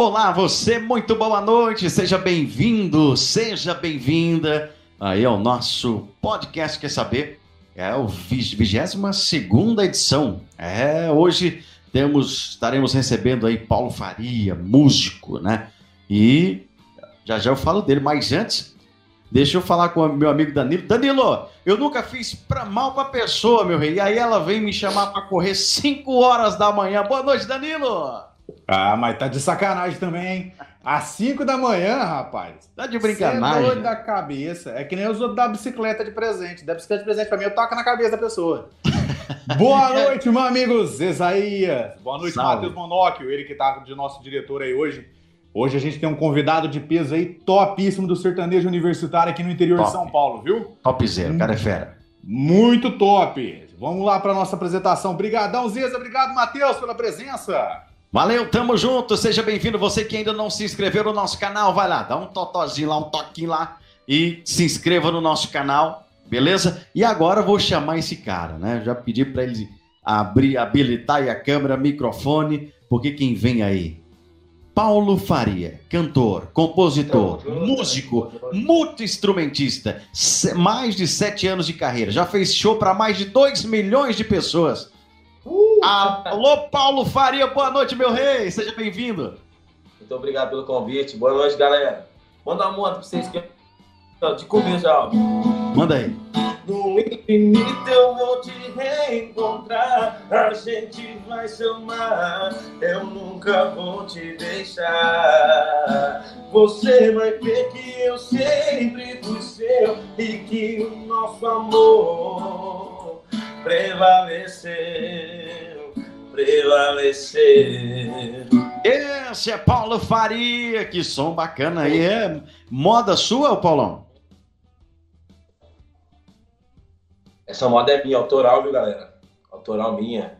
Olá, você, muito boa noite, seja bem-vindo, seja bem-vinda aí ao nosso podcast Quer Saber? É o 22 edição. É, hoje temos, estaremos recebendo aí Paulo Faria, músico, né? E já já eu falo dele, mas antes, deixa eu falar com o meu amigo Danilo. Danilo, eu nunca fiz pra mal pra pessoa, meu rei. E aí ela vem me chamar para correr 5 horas da manhã. Boa noite, Danilo! Ah, mas tá de sacanagem também, hein? Às 5 da manhã, rapaz. Tá de brincadeira. É doido da cabeça. É que nem os outros da bicicleta de presente. Da bicicleta de presente pra mim, eu toco na cabeça da pessoa. Boa noite, meu amigo Zesaías. Boa noite, Matheus Monóquio, ele que tá de nosso diretor aí hoje. Hoje a gente tem um convidado de peso aí, topíssimo do sertanejo universitário aqui no interior top. de São Paulo, viu? Topzera, o cara é fera. Muito top. Vamos lá para nossa apresentação. Obrigadão, Zeza. Obrigado, Matheus, pela presença. Valeu, tamo junto. Seja bem-vindo. Você que ainda não se inscreveu no nosso canal, vai lá, dá um totozinho lá, um toquinho lá e se inscreva no nosso canal, beleza? E agora eu vou chamar esse cara, né? Já pedi para ele abrir, habilitar a câmera, microfone, porque quem vem aí? Paulo Faria, cantor, compositor, músico, multi-instrumentista, mais de sete anos de carreira, já fez show para mais de 2 milhões de pessoas Uh, Alô, Paulo Faria, boa noite, meu rei. Seja bem-vindo. Muito obrigado pelo convite. Boa noite, galera. Manda uma moto pra vocês que de começo já. Manda aí. No infinito eu vou te reencontrar, a gente vai se amar, eu nunca vou te deixar. Você vai ver que eu sempre fui seu e que o nosso amor prevaleceu, prevaleceu. Esse é Paulo Faria, que som bacana aí. É moda sua, Paulão? Essa moda é minha, autoral, viu, galera? Autoral minha.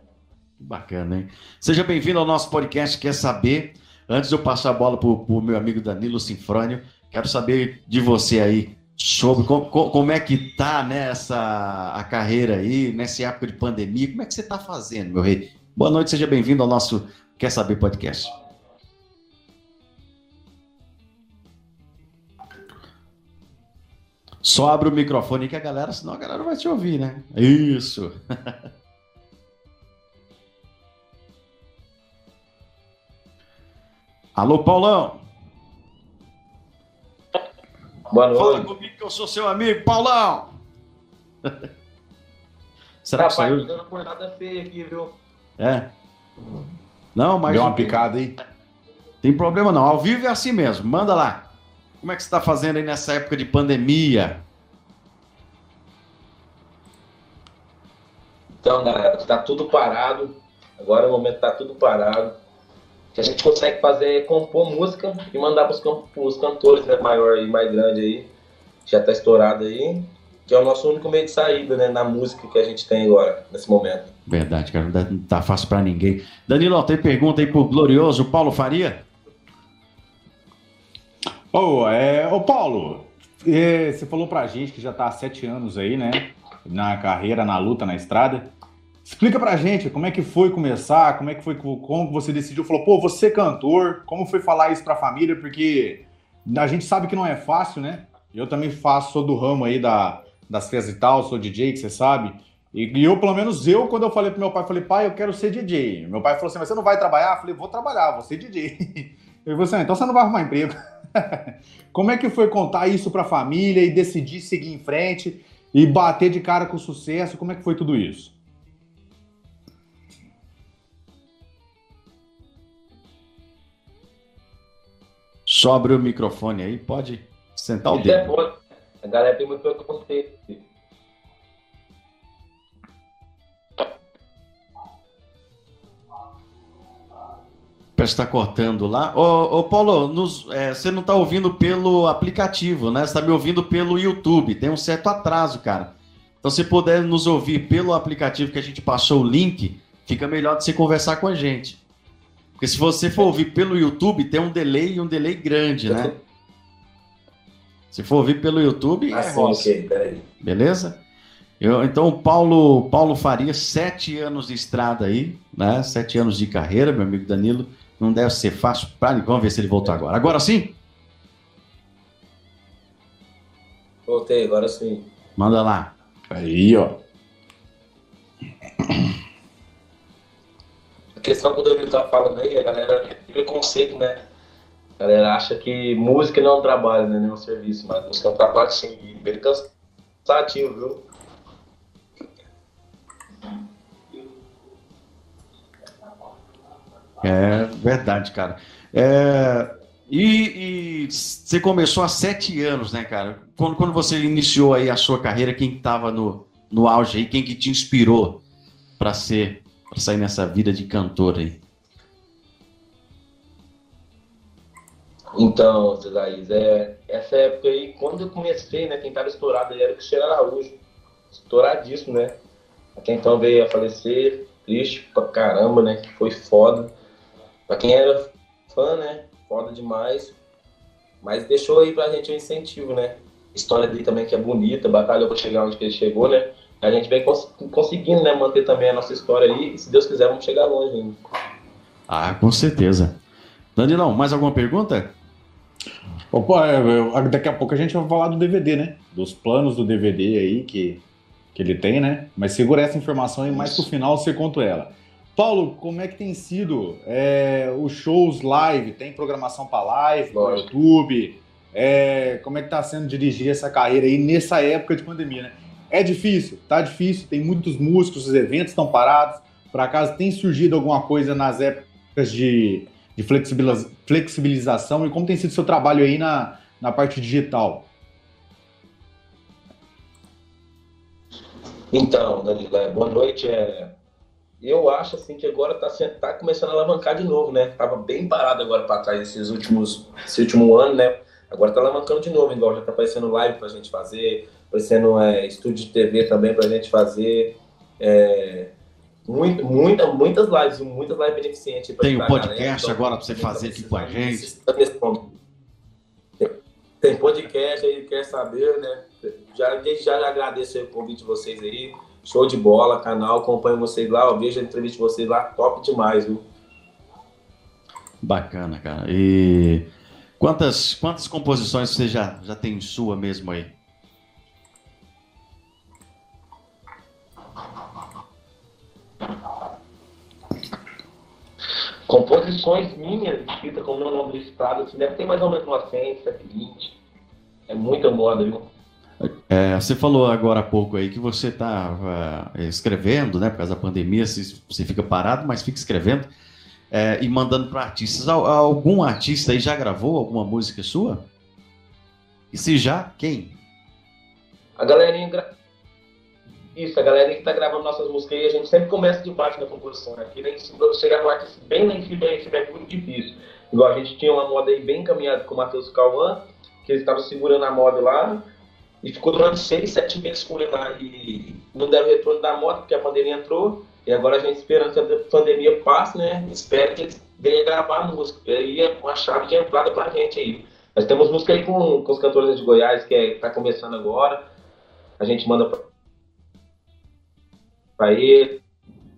Bacana, hein? Seja bem-vindo ao nosso podcast Quer Saber. Antes de eu passar a bola para o meu amigo Danilo Sinfrônio, quero saber de você aí sobre como, como é que tá nessa né, a carreira aí, nessa época de pandemia. Como é que você está fazendo, meu rei? Boa noite, seja bem-vindo ao nosso Quer Saber Podcast. Só abre o microfone que a galera, senão a galera vai te ouvir, né? Isso. Alô, Paulão. Boa noite. Fala comigo que eu sou seu amigo, Paulão. Será Rapaz, que saiu? dando acordada feia aqui, viu? É. Não, mas. Deu uma picada aí. Tem problema não. Ao vivo é assim mesmo. Manda lá. Como é que você está fazendo aí nessa época de pandemia? Então, galera, tá tudo parado. Agora o momento tá tudo parado que a gente consegue fazer é compor música e mandar para os cantores né, maior e mais grande aí, já está estourado aí, que é o nosso único meio de saída né, na música que a gente tem agora, nesse momento. Verdade, cara, não tá fácil para ninguém. Danilo, tem pergunta aí pro glorioso Paulo Faria? Ô, oh, é, oh, Paulo, é, você falou pra gente que já tá há sete anos aí, né? Na carreira, na luta, na estrada. Explica pra gente como é que foi começar, como é que foi, como você decidiu, falou, pô, você cantor, como foi falar isso pra família, porque a gente sabe que não é fácil, né? Eu também faço, sou do ramo aí da, das festas e tal, sou DJ, que você sabe. E, e, eu, pelo menos eu, quando eu falei pro meu pai, falei, pai, eu quero ser DJ. Meu pai falou assim, mas você não vai trabalhar? Eu falei, vou trabalhar, vou ser DJ. Ele falou assim, ah, então você não vai arrumar emprego. como é que foi contar isso pra família e decidir seguir em frente e bater de cara com sucesso? Como é que foi tudo isso? Sobre o microfone aí, pode sentar o dedo. É A galera tem muito preconceito. Parece que está cortando lá. Ô, ô Paulo, nos, é, você não está ouvindo pelo aplicativo, né? Você está me ouvindo pelo YouTube. Tem um certo atraso, cara. Então, se puder nos ouvir pelo aplicativo que a gente passou o link, fica melhor de você conversar com a gente. Porque se você for ouvir pelo YouTube, tem um delay e um delay grande, né? Se for ouvir pelo YouTube, ah, é sim, okay, peraí. Beleza? Eu, então, Paulo, Paulo Faria, sete anos de estrada aí, né? Sete anos de carreira, meu amigo Danilo. Não deve ser fácil. Pra... Vamos ver se ele voltou agora. Agora sim? Voltei, agora sim. Manda lá. Aí, ó. A questão que o Danilo tá falando aí, a galera preconceito, né? A galera acha que música não é um trabalho, né? Não é um serviço, mas música é um trabalho sim, e bem cansativo, viu? É verdade, cara. É, e, e você começou há sete anos, né, cara? Quando, quando você iniciou aí a sua carreira, quem estava no, no auge aí, quem que te inspirou para ser, para sair nessa vida de cantor aí? Então, Zé Laís, é, essa época aí, quando eu comecei, né, quem tava estourado aí era o Cristiano Araújo. Estouradíssimo, né? Até então veio a falecer, triste pra caramba, né? Foi foda. Pra quem era fã, né? Foda demais. Mas deixou aí pra gente um incentivo, né? História dele também que é bonita, batalhou pra chegar onde ele chegou, né? A gente vem cons conseguindo, né, manter também a nossa história aí. E se Deus quiser, vamos chegar longe ainda. Ah, com certeza. Danilão, mais alguma pergunta? Opa, é, daqui a pouco a gente vai falar do DVD, né? Dos planos do DVD aí que, que ele tem, né? Mas segura essa informação aí, mais pro final você conta ela. Paulo, como é que tem sido é, os shows live? Tem programação para live, no YouTube? É, como é que tá sendo dirigir essa carreira aí nessa época de pandemia, né? É difícil, tá difícil, tem muitos músicos, os eventos estão parados. Por acaso tem surgido alguma coisa nas épocas de, de flexibilização e como tem sido seu trabalho aí na, na parte digital? Então, Danilo, é, boa noite. É, eu acho assim que agora está tá começando a alavancar de novo, né? Tava bem parado agora para trás esses últimos, esse último ano, né? Agora tá alavancando de novo, igual já tá aparecendo live pra gente fazer, aparecendo é, estúdio de TV também pra gente fazer. É, muito, muita, muitas lives, muitas lives beneficentes. Tem um podcast então, agora para você fazer aqui com a gente. Tem podcast aí, quer saber, né? Já, desde já, já agradeço o convite de vocês aí. Show de bola, canal, acompanho vocês lá, eu vejo a entrevista de vocês lá, top demais, viu? Bacana, cara. E quantas, quantas composições você já, já tem sua mesmo aí? Composições minhas, escritas com o meu nome listado, assim, deve ter mais ou menos umas 100, 120. É muita moda, viu? É, você falou agora há pouco aí que você está uh, escrevendo, né? Por causa da pandemia, você fica parado, mas fica escrevendo é, e mandando para artistas. Algum artista aí já gravou alguma música sua? E se já, quem? A galerinha gra... Isso, a galera que tá gravando nossas músicas aí, a gente sempre começa de baixo na composição, né? Aqui lá em cima, chegar no artista bem lá em cima, aí, é muito difícil. Igual a gente tinha uma moda aí bem encaminhada com o Matheus Cauã, que ele estava segurando a moda lá, e ficou durante seis, sete meses com ele lá, e não deram retorno da moda, porque a pandemia entrou, e agora a gente esperando que a pandemia passe, né? Espera que eles venham gravar a música, e aí é uma chave de entrada pra gente aí. Nós temos música aí com, com os cantores de Goiás, que é, tá começando agora, a gente manda pra para ele,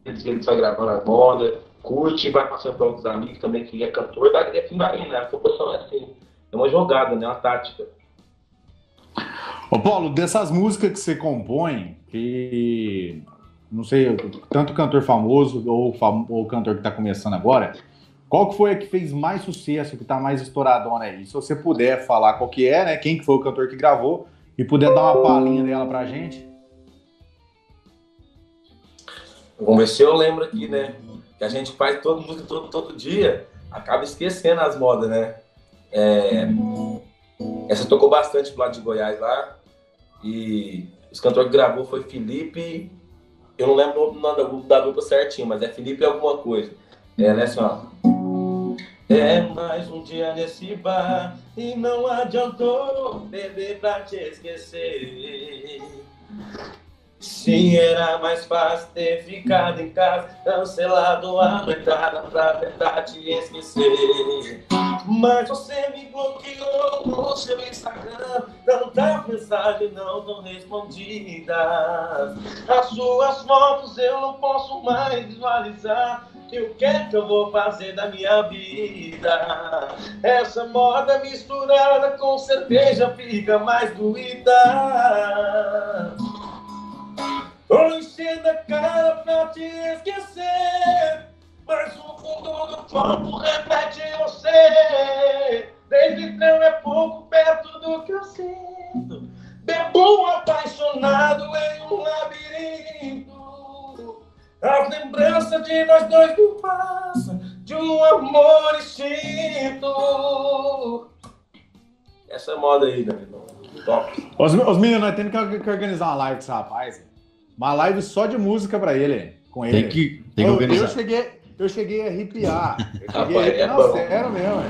ele vai gravando a moda, curte, vai passando para outros amigos também que é cantor, vai né? A proporção é assim, é uma jogada, né? Uma tática. Ô Paulo, dessas músicas que você compõe, que não sei, tanto cantor famoso ou, fam ou cantor que está começando agora, qual que foi a que fez mais sucesso, que está mais estouradona aí? Se você puder falar qual que é, né? Quem que foi o cantor que gravou e puder dar uma palhinha dela pra gente. Vamos ver se eu lembro aqui, né? Que a gente faz todo mundo todo, todo dia, acaba esquecendo as modas, né? É, essa tocou bastante pro lado de Goiás lá. E os cantores que gravou foi Felipe. Eu não lembro o nome da dupla certinho, mas é Felipe alguma coisa. É, né, ó. É mais um dia nesse bar e não adiantou beber pra te esquecer. Se era mais fácil ter ficado em casa, cancelado a entrada pra tentar te esquecer. Mas você me bloqueou no seu Instagram. Tanta mensagem não tão respondidas. As suas fotos eu não posso mais visualizar. E o que é que eu vou fazer da minha vida? Essa moda misturada com cerveja fica mais doída. Tô enchendo a cara pra te esquecer. Mas o fundo do corpo repete você. Desde então é pouco perto do que eu sinto. Bebo apaixonado em um labirinto. A lembrança de nós dois me passa de um amor extinto. Essa é moda aí, Danilo. Top. Os, os meninos, nós temos que, que organizar uma live com esse rapaz. Uma live só de música pra ele. Com ele. Tem que, tem que eu, organizar. eu cheguei, eu cheguei a arrepiar. Eu cheguei a arrepiar. é Não, sério mesmo.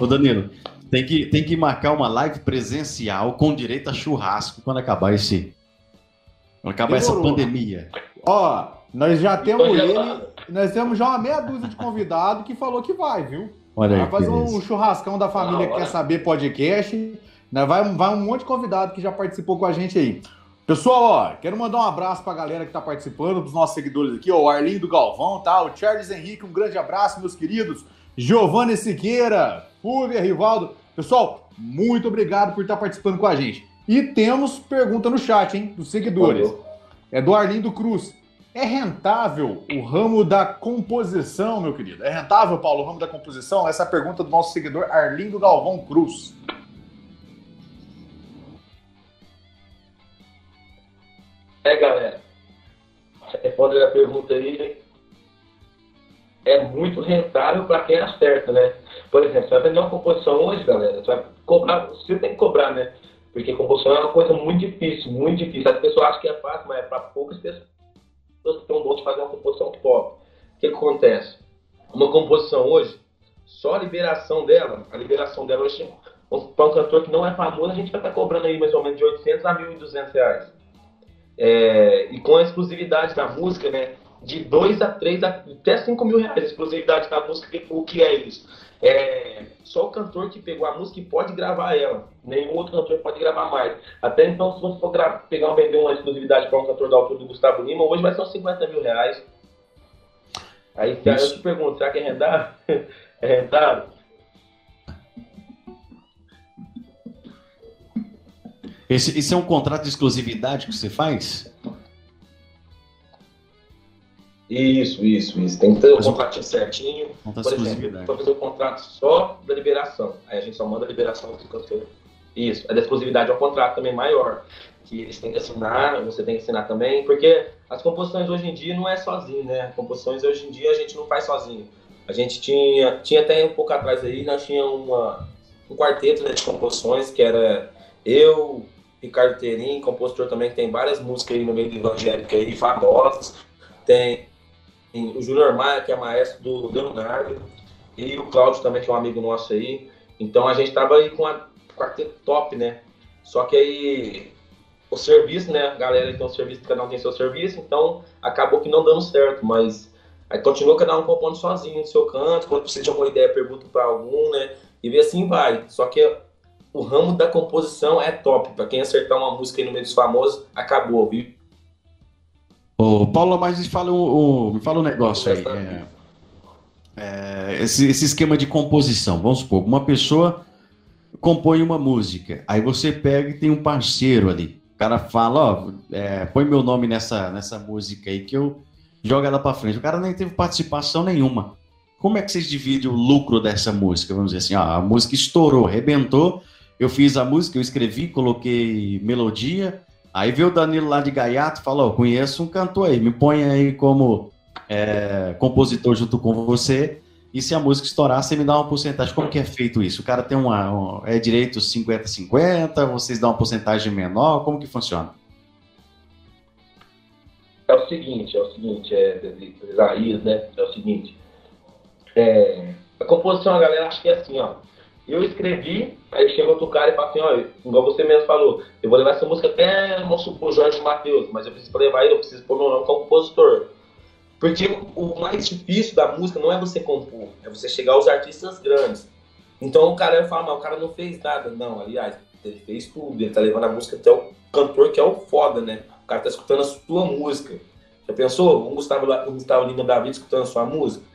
Ô Danilo, tem que, tem que marcar uma live presencial com direito a churrasco quando acabar esse. Quando acabar essa Demorou. pandemia. Ó, nós já temos ele. Nós temos já uma meia dúzia de convidado que falou que vai, viu? Olha aí. Vai fazer que um churrascão da família que Da hora. quer saber podcast. Né? Vai, vai um monte de convidado que já participou com a gente aí. Pessoal, ó, quero mandar um abraço pra galera que tá participando, dos nossos seguidores aqui, ó, o Arlindo Galvão, tá? O Charles Henrique, um grande abraço, meus queridos. Giovanni Siqueira, Fúvia, Rivaldo. Pessoal, muito obrigado por estar participando com a gente. E temos pergunta no chat, hein, dos seguidores. É do Arlindo Cruz. É rentável o ramo da composição, meu querido? É rentável, Paulo, o ramo da composição? Essa é a pergunta do nosso seguidor Arlindo Galvão Cruz. É, galera. Respondendo a pergunta aí, é muito rentável para quem acerta, né? Por exemplo, você vai vender uma composição hoje, galera, você vai cobrar, você tem que cobrar, né? Porque composição é uma coisa muito difícil, muito difícil. As pessoas acham que é fácil, mas é para poucas pessoas que um dom de fazer uma composição top. O que, que acontece? Uma composição hoje, só a liberação dela, a liberação dela hoje, para um cantor que não é famoso, a gente vai estar cobrando aí mais ou menos de 800 a 1.200 reais. É, e com a exclusividade da música, né? De 2 a 3 até 5 mil reais. Exclusividade da música, o que é isso? É, só o cantor que pegou a música pode gravar ela. Nenhum outro cantor pode gravar mais. Até então, se você for pegar vender uma exclusividade para um cantor da altura do Gustavo Lima, hoje vai ser uns 50 mil reais. Aí aí eu Isso. te pergunto, será que é rentável? é rentável? Esse, esse é um contrato de exclusividade que você faz? Isso, isso, isso. Tem que ter o o- contratinho certinho. Contrato Por exemplo, para fazer o contrato só da liberação. Aí a gente só manda a liberação do cantor. Isso. A da exclusividade é um contrato também maior. Que eles têm que assinar, você tem que assinar também. Porque as composições hoje em dia não é sozinho, né? Composições hoje em dia a gente não faz sozinho. A gente tinha, tinha até um pouco atrás aí, nós tinha uma, um quarteto né, de composições que era eu, Ricardo Terim, compositor também, que tem várias músicas aí no meio do evangélico aí, famosas. Tem tem o Júnior Maia, que é maestro do Leonardo, e o Cláudio também, que é um amigo nosso aí. Então a gente tava aí com a quarteto top, né? Só que aí o serviço, né? A galera tem um serviço, cada um tem seu serviço, então acabou que não dando certo, mas aí continua cada um compondo sozinho no seu canto, quando precisa de alguma ideia, pergunta para algum, né? E assim vai. Só que o ramo da composição é top. Para quem acertar uma música aí no meio dos famosos, acabou, viu? Ô, Paulo, mas me fala, um- um- me fala um negócio aí. é, é, esse, esse esquema de composição, vamos supor, uma pessoa compõe uma música, aí você pega e tem um parceiro ali. O cara fala, ó, é, põe meu nome nessa, nessa música aí que eu jogo ela pra frente. O cara nem teve participação nenhuma. Como é que vocês dividem o lucro dessa música? Vamos dizer assim, ó, a música estourou, arrebentou, eu fiz a música, eu escrevi, coloquei melodia, aí veio o Danilo lá de Gaiato e falou, ó, conheço um cantor aí, me põe aí como é, compositor junto com você, e se a música estourar, você me dá uma porcentagem. Como que é feito isso? O cara tem uma, um- é direito 50-50, vocês dão uma porcentagem menor, como que funciona? É o seguinte, é o seguinte, é Isaías, né? É o seguinte. é, a composição, a galera acha que é assim, ó. Eu escrevi, aí chega outro cara e fala assim, ó, igual você mesmo falou, eu vou levar essa música até, vamos supor, Jorge Matheus, mas eu preciso levar ele, eu preciso pôr meu nome como compositor. Porque o mais difícil da música não é você compor, é você chegar aos artistas grandes. Então o cara fala, mas o cara não fez nada. Não, aliás, ele fez tudo. Ele tá levando a música até o cantor, que é o foda, né? O cara tá escutando a sua música. Já pensou? Um Gustavo, um Gustavo Lima Davi escutando a sua música?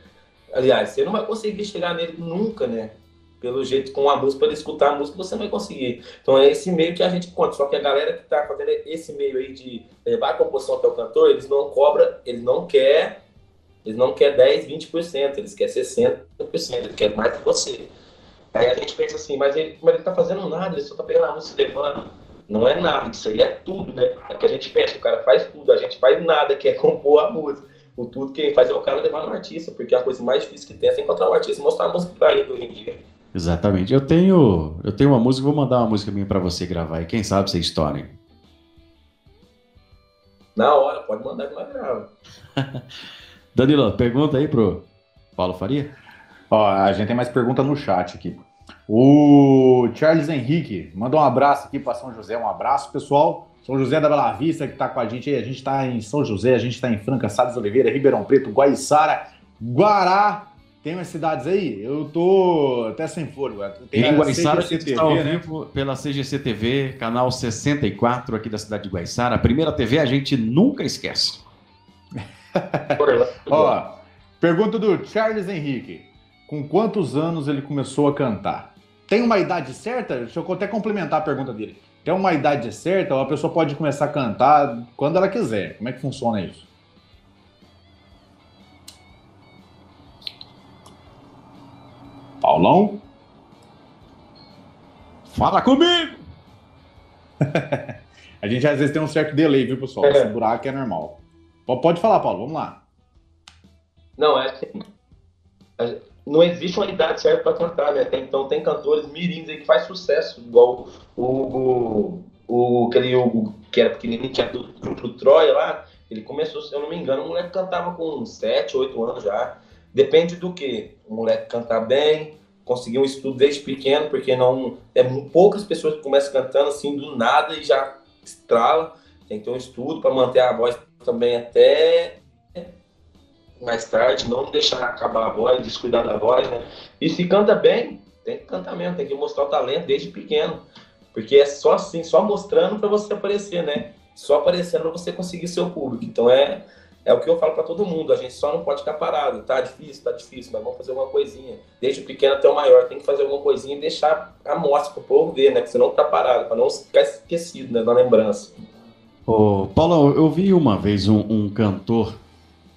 Aliás, você não vai conseguir chegar nele nunca, né? Pelo jeito, com a música, para ele escutar a música, você não vai conseguir. Então é esse meio que a gente conta. Só que a galera que tá fazendo esse meio aí de levar a composição até o cantor, eles não cobram, eles não querem, eles não querem 10, 20%, eles querem 60%, eles querem mais que você. Aí a gente pensa assim, mas ele, mas ele tá fazendo nada, ele só tá pegando a música levando. Não é nada, isso aí é tudo, né? É que a gente pensa, o cara faz tudo, a gente faz nada, que é compor a música. O tudo quem faz é o cara levar no artista, porque a coisa mais difícil que tem é encontrar um artista e mostrar a música pra ele hoje em dia. Exatamente. Eu tenho, eu tenho uma música, vou mandar uma música minha para você gravar e quem sabe você estoure. Na hora, pode mandar que nós grava. Danilo, pergunta aí pro Paulo Faria. Ó, a gente tem mais pergunta no chat aqui. O Charles Henrique manda um abraço aqui para São José. Um abraço, pessoal. São José da Bela Vista que está com a gente aí. A gente está em São José, a gente está em Franca, Salles Oliveira, Ribeirão Preto, Guaiçara, Guará. Tem umas cidades aí? Eu tô até sem fôlego. Tem em Guaiçara, você está ao né? vivo pela CGC TV, canal 64 aqui da cidade de Guaiçara. A primeira TV a gente nunca esquece. Ó, pergunta do Charles Henrique. Com quantos anos ele começou a cantar? Tem uma idade certa? Deixa eu até complementar a pergunta dele. Tem uma idade certa ou a pessoa pode começar a cantar quando ela quiser? Como é que funciona isso? Paulão? Fala comigo! a gente às vezes tem um certo delay, viu, pessoal? Esse buraco é normal. Pode falar, Paulo, vamos lá. Não, é assim. Não existe uma idade certa para cantar, né? Tem, então tem cantores mirins aí que faz sucesso, igual o, o, o aquele Hugo, que era pequenininho, que era do grupo Troia lá. Ele começou, se eu não me engano, o moleque cantava com 7, 8 anos já. Depende do que. O moleque cantar bem, conseguir um estudo desde pequeno, porque não. É poucas pessoas que começam cantando assim do nada e já estrala. Tem que ter um estudo para manter a voz também até mais tarde, não deixar acabar a voz, descuidar da voz, né? E se canta bem, tem que cantar mesmo, tem que mostrar o talento desde pequeno. Porque é só assim, só mostrando para você aparecer, né? Só aparecendo para você conseguir seu público. Então é, é o que eu falo para todo mundo, a gente só não pode ficar parado. Tá difícil, tá difícil, mas vamos fazer alguma coisinha. Desde o pequeno até o maior, tem que fazer alguma coisinha e deixar a mostra pro povo ver, né? Que senão tá parado, para não ficar esquecido, né? Da lembrança. Ô, Paulo, eu vi uma vez um, um cantor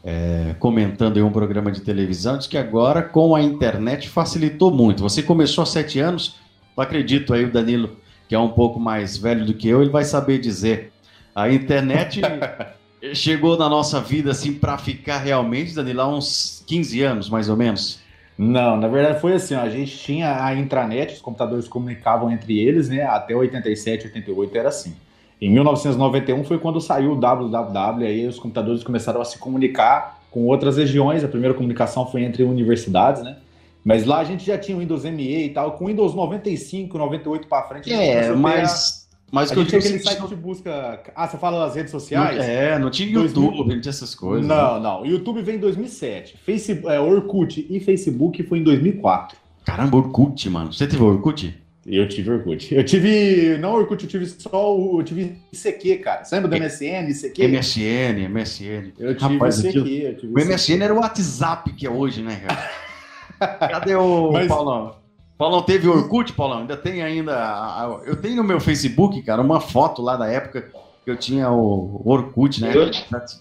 é, comentando em um programa de televisão, diz que agora com a internet facilitou muito. Você começou há sete anos, eu acredito aí o Danilo, que é um pouco mais velho do que eu, ele vai saber dizer. A internet chegou na nossa vida assim para ficar realmente, Danilo, há uns 15 anos mais ou menos. Não, na verdade foi assim, ó, a gente tinha a intranet, os computadores comunicavam entre eles, né? Até 87, 88 era assim. Em 1991 foi quando saiu o www, aí os computadores começaram a se comunicar com outras regiões. A primeira comunicação foi entre universidades, né? Mas lá a gente já tinha o Windows ME e tal. Com Windows 95, 98 para frente. É, mas. Mas a gente tinha aquele site de busca. Ah, você fala das redes sociais? É, não tinha YouTube, 2000... não tinha essas coisas. Não, né? não. YouTube veio em 2007. Facebook, é, Orkut e Facebook foi em 2004. Caramba, Orkut, mano. Você teve Orkut? Eu tive Orkut. Eu tive. Não Orkut, eu tive só o. Eu tive ICQ, cara. Você lembra do MSN, ICQ? MSN, MSN. Eu tive Rapaz, ICQ. Eu tive o MSN era o WhatsApp que é hoje, né, cara? Cadê o Mas... Paulão? Paulão teve Orkut, Paulão? Ainda tem ainda. Eu tenho no meu Facebook, cara, uma foto lá da época que eu tinha o Orkut, né?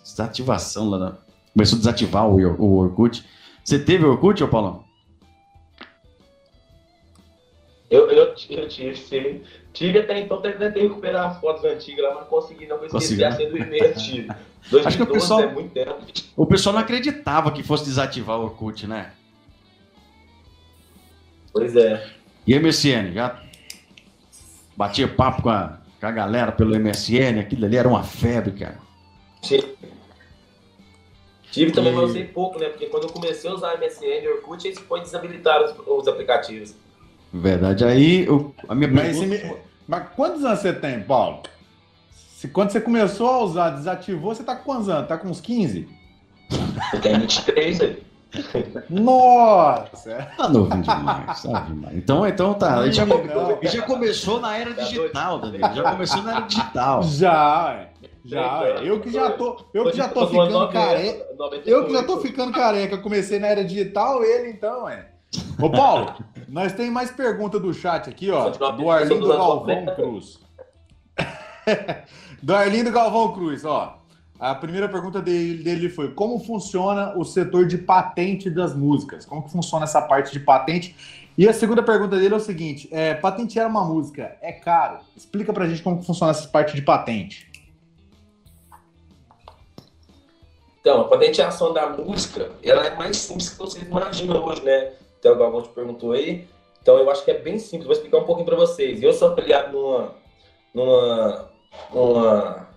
Desativação lá. Da... Começou a desativar o Orkut. Você teve Orkut, ô Paulão? Eu, eu, eu tive, sim. Tive até então, tentei recuperar as fotos antigas lá, mas consegui não, esqueci a senha do e-mail antigo. 2012 Acho que o pessoal, é muito tempo. O pessoal não acreditava que fosse desativar o Orkut, né? Pois é. E MSN, já batia papo com a, com a galera pelo MSN, aquilo ali era uma febre, cara. Sim. Tive também, e... mas usei pouco, né? Porque quando eu comecei a usar MSN e Orkut, eles foi desabilitar os, os aplicativos. Verdade. Aí, eu, a minha mas, pergunta... me... mas quantos anos você tem, Paulo? Se, quando você começou a usar, desativou, você tá com quantos anos? Tá com uns 15? Eu tenho 23 aí. Nossa! Tá novinho demais, tá demais. Então, então tá. Ele já, ele já começou na era digital, Danilo. Já começou na era digital. Já, é. Já, é. Eu que já tô, eu que já tô ficando careca. Eu que já tô ficando careca. Comecei na era digital, ele então, é. Ô, Paulo, nós tem mais pergunta do chat aqui, ó. Do Arlindo Galvão Cruz. do Arlindo Galvão Cruz, ó. A primeira pergunta dele, dele foi: como funciona o setor de patente das músicas? Como que funciona essa parte de patente? E a segunda pergunta dele é o seguinte: é, patentear uma música é caro? Explica pra gente como funciona essa parte de patente. Então, a patenteação da música, ela é mais simples que você imagina hoje, né? Então, o Galvão te perguntou aí. Então, eu acho que é bem simples. Vou explicar um pouquinho para vocês. Eu sou afiliado numa, numa, numa...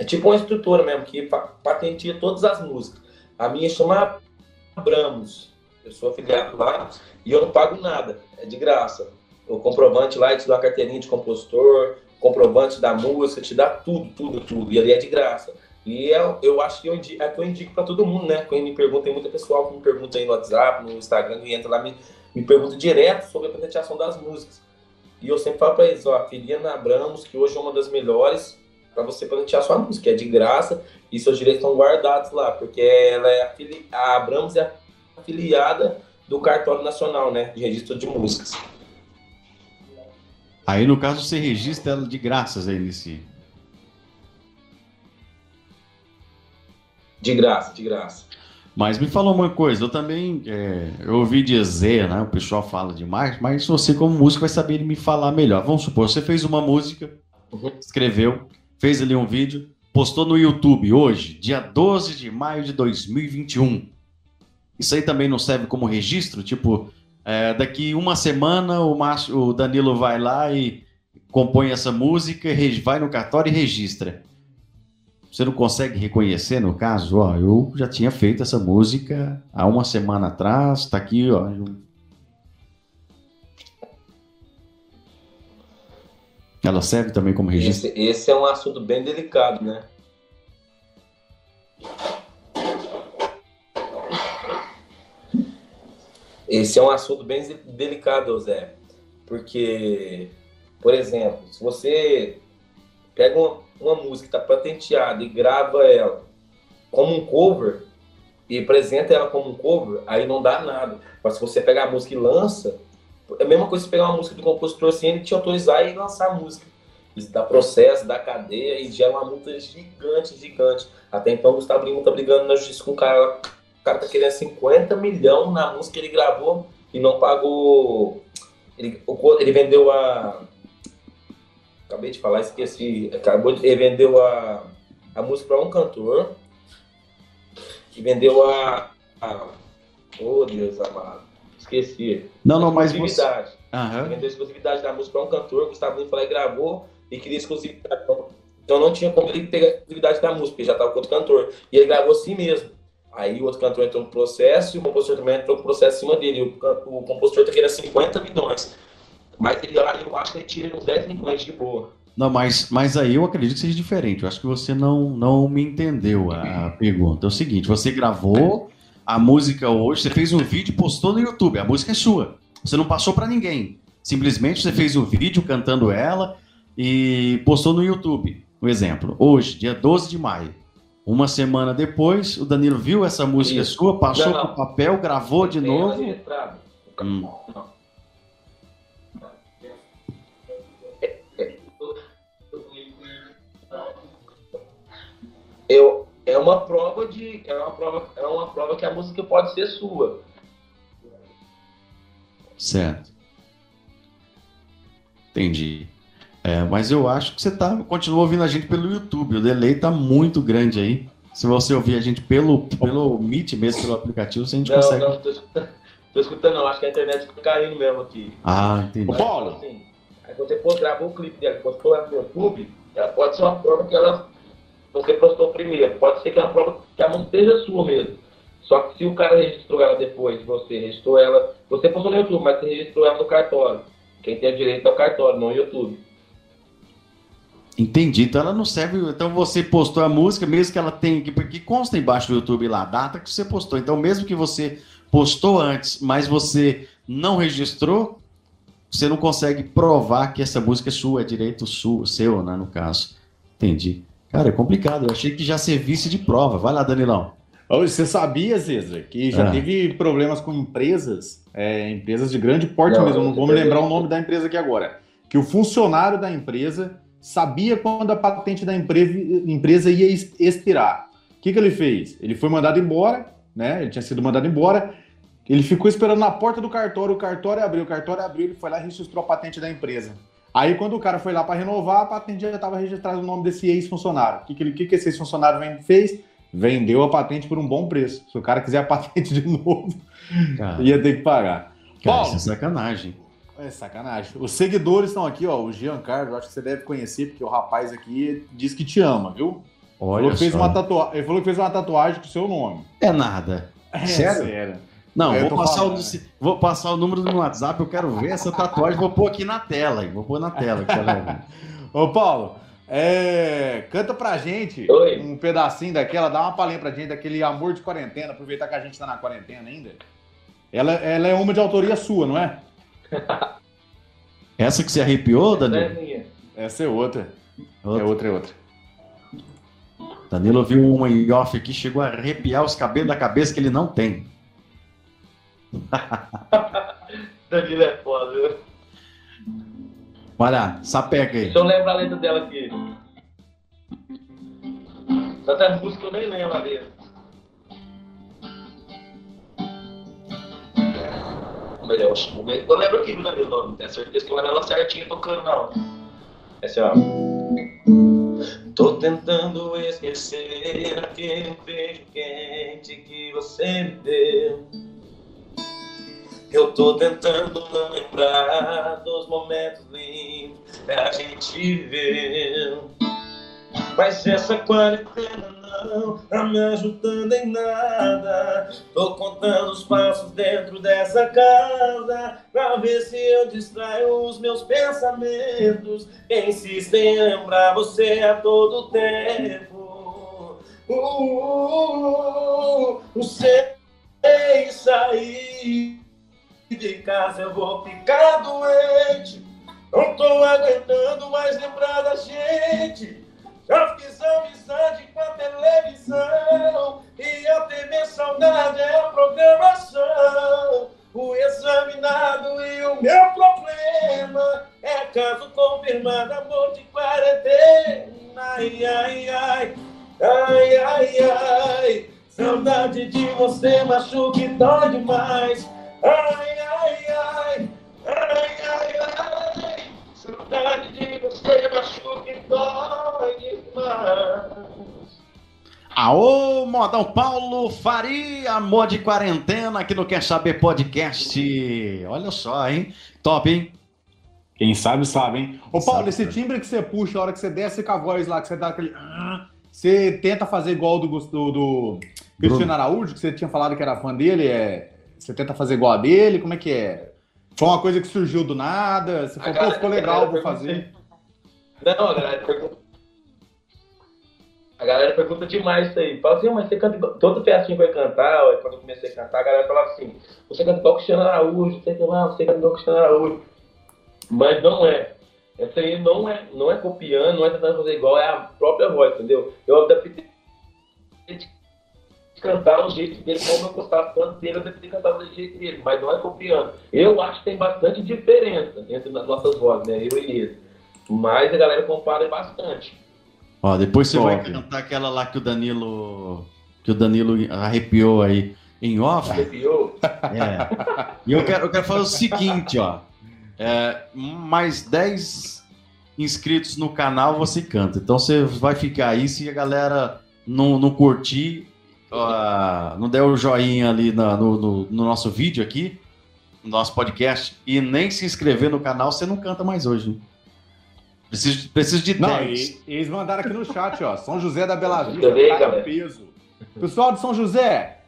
É tipo uma estrutura mesmo, que patenteia todas as músicas. A minha chama Abramos. Eu sou afiliado lá e eu não pago nada. É de graça. O comprovante lá, te dá uma carteirinha de compositor, comprovante da música, te dá tudo, tudo, tudo. E ali é de graça. E eu, é, eu acho que eu indico, é que eu indico para todo mundo, né? Quando me pergunta, tem muita pessoal que me pergunta aí no WhatsApp, no Instagram, que entra lá me, me pergunta direto sobre a patenteação das músicas. E eu sempre falo para eles, ó, filia na Abramos, que hoje é uma das melhores para você patentear sua música, é de graça e seus direitos estão guardados lá, porque ela é afili... a Abramos é afiliada do Cartório Nacional, né, de Registro de Músicas. Aí, no caso, você registra ela de graças aí nesse, De graça, de graça. Mas me falou uma coisa, eu também é, eu ouvi dizer, né? O pessoal fala demais, mas você, como músico, vai saber me falar melhor. Vamos supor, você fez uma música, uhum. escreveu, fez ali um vídeo, postou no YouTube hoje, dia 12 de maio de 2021. Isso aí também não serve como registro? Tipo, é, daqui uma semana o, Márcio, o Danilo vai lá e compõe essa música, vai no cartório e registra. Você não consegue reconhecer, no caso, ó, eu já tinha feito essa música há uma semana atrás, tá aqui, ó. Ela serve também como registro? Esse, esse é um assunto bem delicado, né? Esse é um assunto bem delicado, Zé. Porque, por exemplo, se você pega uma, uma música que está patenteada e grava ela como um cover e apresenta ela como um cover, aí não dá nada. Mas se você pegar a música e lança, é a mesma coisa se pegar uma música do compositor sem ele te autorizar e lançar a música. Isso dá processo, dá cadeia e gera uma multa gigante, gigante. Até então o Gustavo Lima tá brigando na justiça com o cara. O cara tá querendo 50 milhões na música que ele gravou e não pagou. Ele, ele vendeu a, acabei de falar, esqueci. Acabou de. Ele vendeu a, a música para um cantor. Que vendeu a, a. Oh, Deus amado. Esqueci. Não, não, mas. Exclusividade. Você... Uhum. Vendeu a exclusividade da música para um cantor. Gustavo Lima falou e gravou e queria exclusividade. Então não tinha como ele pegar a exclusividade da música, porque já estava com outro cantor. E ele gravou assim mesmo. Aí o outro cantor entrou no processo e o compositor também entrou no processo em cima dele. O, o compositor tá querendo 50 milhões. Mas ele, eu acho que ele tira uns 10 milhões de boa. Não, mas, mas aí eu acredito que seja diferente. Eu acho que você não, não me entendeu a, a pergunta. É o seguinte: você gravou a música hoje, você fez um vídeo e postou no YouTube. A música é sua. Você não passou para ninguém. Simplesmente você fez um vídeo cantando ela e postou no YouTube. Um exemplo. Hoje, dia 12 de maio. Uma semana depois, o Danilo viu essa música Isso. sua, passou para o papel, gravou de novo. Hum. Não. Uma prova de é uma prova é uma prova que a música pode ser sua. Certo. Entendi. É, mas eu acho que você tá continua ouvindo a gente pelo YouTube. O delay tá muito grande aí. Se você ouvir a gente pelo pelo Meet mesmo pelo aplicativo você a gente não, consegue. não tô escutando, tô escutando não. Acho que a internet tá caindo mesmo aqui. Ah entendi. Mas, Paulo! Assim, aí você pôs, gravou o clipe dela postou ela no YouTube ela pode ser uma prova que ela você postou primeiro. Pode ser que a prova que a mão esteja sua mesmo. Só que se o cara registrou ela depois, você registrou ela, você postou no YouTube, mas você registrou ela no cartório. Quem tem direito é o cartório, não o YouTube. Entendi. Então ela não serve. Então você postou a música, mesmo que ela tenha. Que, que consta embaixo do YouTube lá, a data que você postou. Então, mesmo que você postou antes, mas você não registrou, você não consegue provar que essa música é sua, é direito sua, seu, né, no caso. Entendi. Cara, é complicado. Eu achei que já servisse de prova. Vai lá, Danilão. Você sabia, César, que já É. teve problemas com empresas, é, empresas de grande porte Não, mesmo, não vou me lembrar o nome da empresa aqui agora, que o funcionário da empresa sabia quando a patente da empresa, empresa ia expirar. O que, que ele fez? Ele foi mandado embora, né? Ele tinha sido mandado embora, ele ficou esperando na porta do cartório, o cartório abriu, o cartório abriu, ele foi lá e registrou a patente da empresa. Aí, quando o cara foi lá para renovar, a patente já estava registrada no nome desse ex-funcionário. O que, que, que, esse ex-funcionário fez? Vendeu a patente por um bom preço. Se o cara quiser a patente de novo, Cara, ia ter que pagar. cara Paulo. isso é sacanagem. É sacanagem. Os seguidores estão aqui, ó. O Giancarlo, acho que você deve conhecer, porque o rapaz aqui diz que te ama, viu? Olha falou fez uma tatua... Ele falou que fez uma tatuagem com o seu nome. É nada. É, Sério? Não, Eu vou passar, o, né? vou passar o número do meu WhatsApp, eu quero ver essa tatuagem, vou pôr aqui na tela, hein? vou pôr na tela. que você vai ver. Ô, Paulo, é, canta pra gente Oi. um pedacinho daquela, dá uma palhinha pra gente daquele amor de quarentena, aproveitar que a gente tá na quarentena ainda. Ela, ela é uma de autoria sua, não é? Essa que se arrepiou, Essa é Danilo? minha. Essa é outra. É Outra. outra, é outra. Danilo viu uma em off aqui, chegou a arrepiar os cabelos da cabeça que ele não tem. Danilo é foda, viu? Lá, sapeca aí. Deixa eu lembrar a letra dela aqui. Tantas músicas eu nem lembro a letra. Melhor, eu lembro aqui do Danilo, não tenho certeza que eu lembro ela certinha tocando, não. Essa é ó. Tô tentando esquecer aquele beijo quente que você me deu. Eu tô tentando não lembrar dos momentos lindos que a gente viveu. Mas essa quarentena não tá me ajudando em nada. Tô contando os passos dentro dessa casa pra ver se eu distraio os meus pensamentos. que Insistem em lembrar você a todo tempo. Uh, uh, uh, uh, sei sair de casa, eu vou ficar doente. Não tô aguentando mais lembrar da gente. Já fiz amizade com a televisão e a TV saudade é a programação. O examinado e o meu problema é caso confirmado, amor de quarentena. Ai, ai, ai, ai, ai, ai. Saudade de você machuca e dói demais. Ai, ai, ai, ai, ai, ai. Saudade de você machuca e dói demais. Aô, modão Paulo Faria, amor de quarentena aqui no Quer Saber Podcast. Olha só, hein? Top, hein? Quem sabe, sabe, hein? Ô, Paulo, Sabe, esse timbre que você puxa, a hora que você desce com a voz lá, que você dá aquele. ah, Você tenta fazer igual do, do, do Cristiano Araújo, que você tinha falado que era fã dele, é... você tenta fazer igual a dele, como é que é? Foi uma coisa que surgiu do nada, você falou, pô, ficou legal, vou fazer. Não, a galera pergunta. A galera pergunta demais isso aí. Fala assim, mas você canta igual. Toda festinha que eu ia cantar, ó, quando eu comecei a cantar, a galera falava assim: você canta igual Cristiano Araújo, sei lá, você canta igual o Cristiano Araújo. Mas não é. Essa aí não é, não é copiando, não é tentando fazer igual, é a própria voz, entendeu? Eu adaptei cantar do jeito dele, como eu gostava tanto dele, eu de cantar do jeito dele, mas não é copiando. Eu acho que tem bastante diferença entre as nossas vozes, né? Eu e ele. Mas a galera compara bastante. Ó, depois você Top. vai cantar aquela lá que o Danilo que o Danilo arrepiou aí em off. Arrepiou? É. E eu quero, eu quero fazer o seguinte, ó. É, mais 10 inscritos no canal você canta. Então você vai ficar aí se a galera não, não curtir, não der o joinha ali na- no, no- no nosso vídeo aqui, no nosso podcast, e nem se inscrever no canal, você não canta mais hoje. né? Preciso, preciso de Não, 10. e, eles mandaram aqui no chat, ó. São José da Bela Vista tá em galera. peso. Pessoal de São José,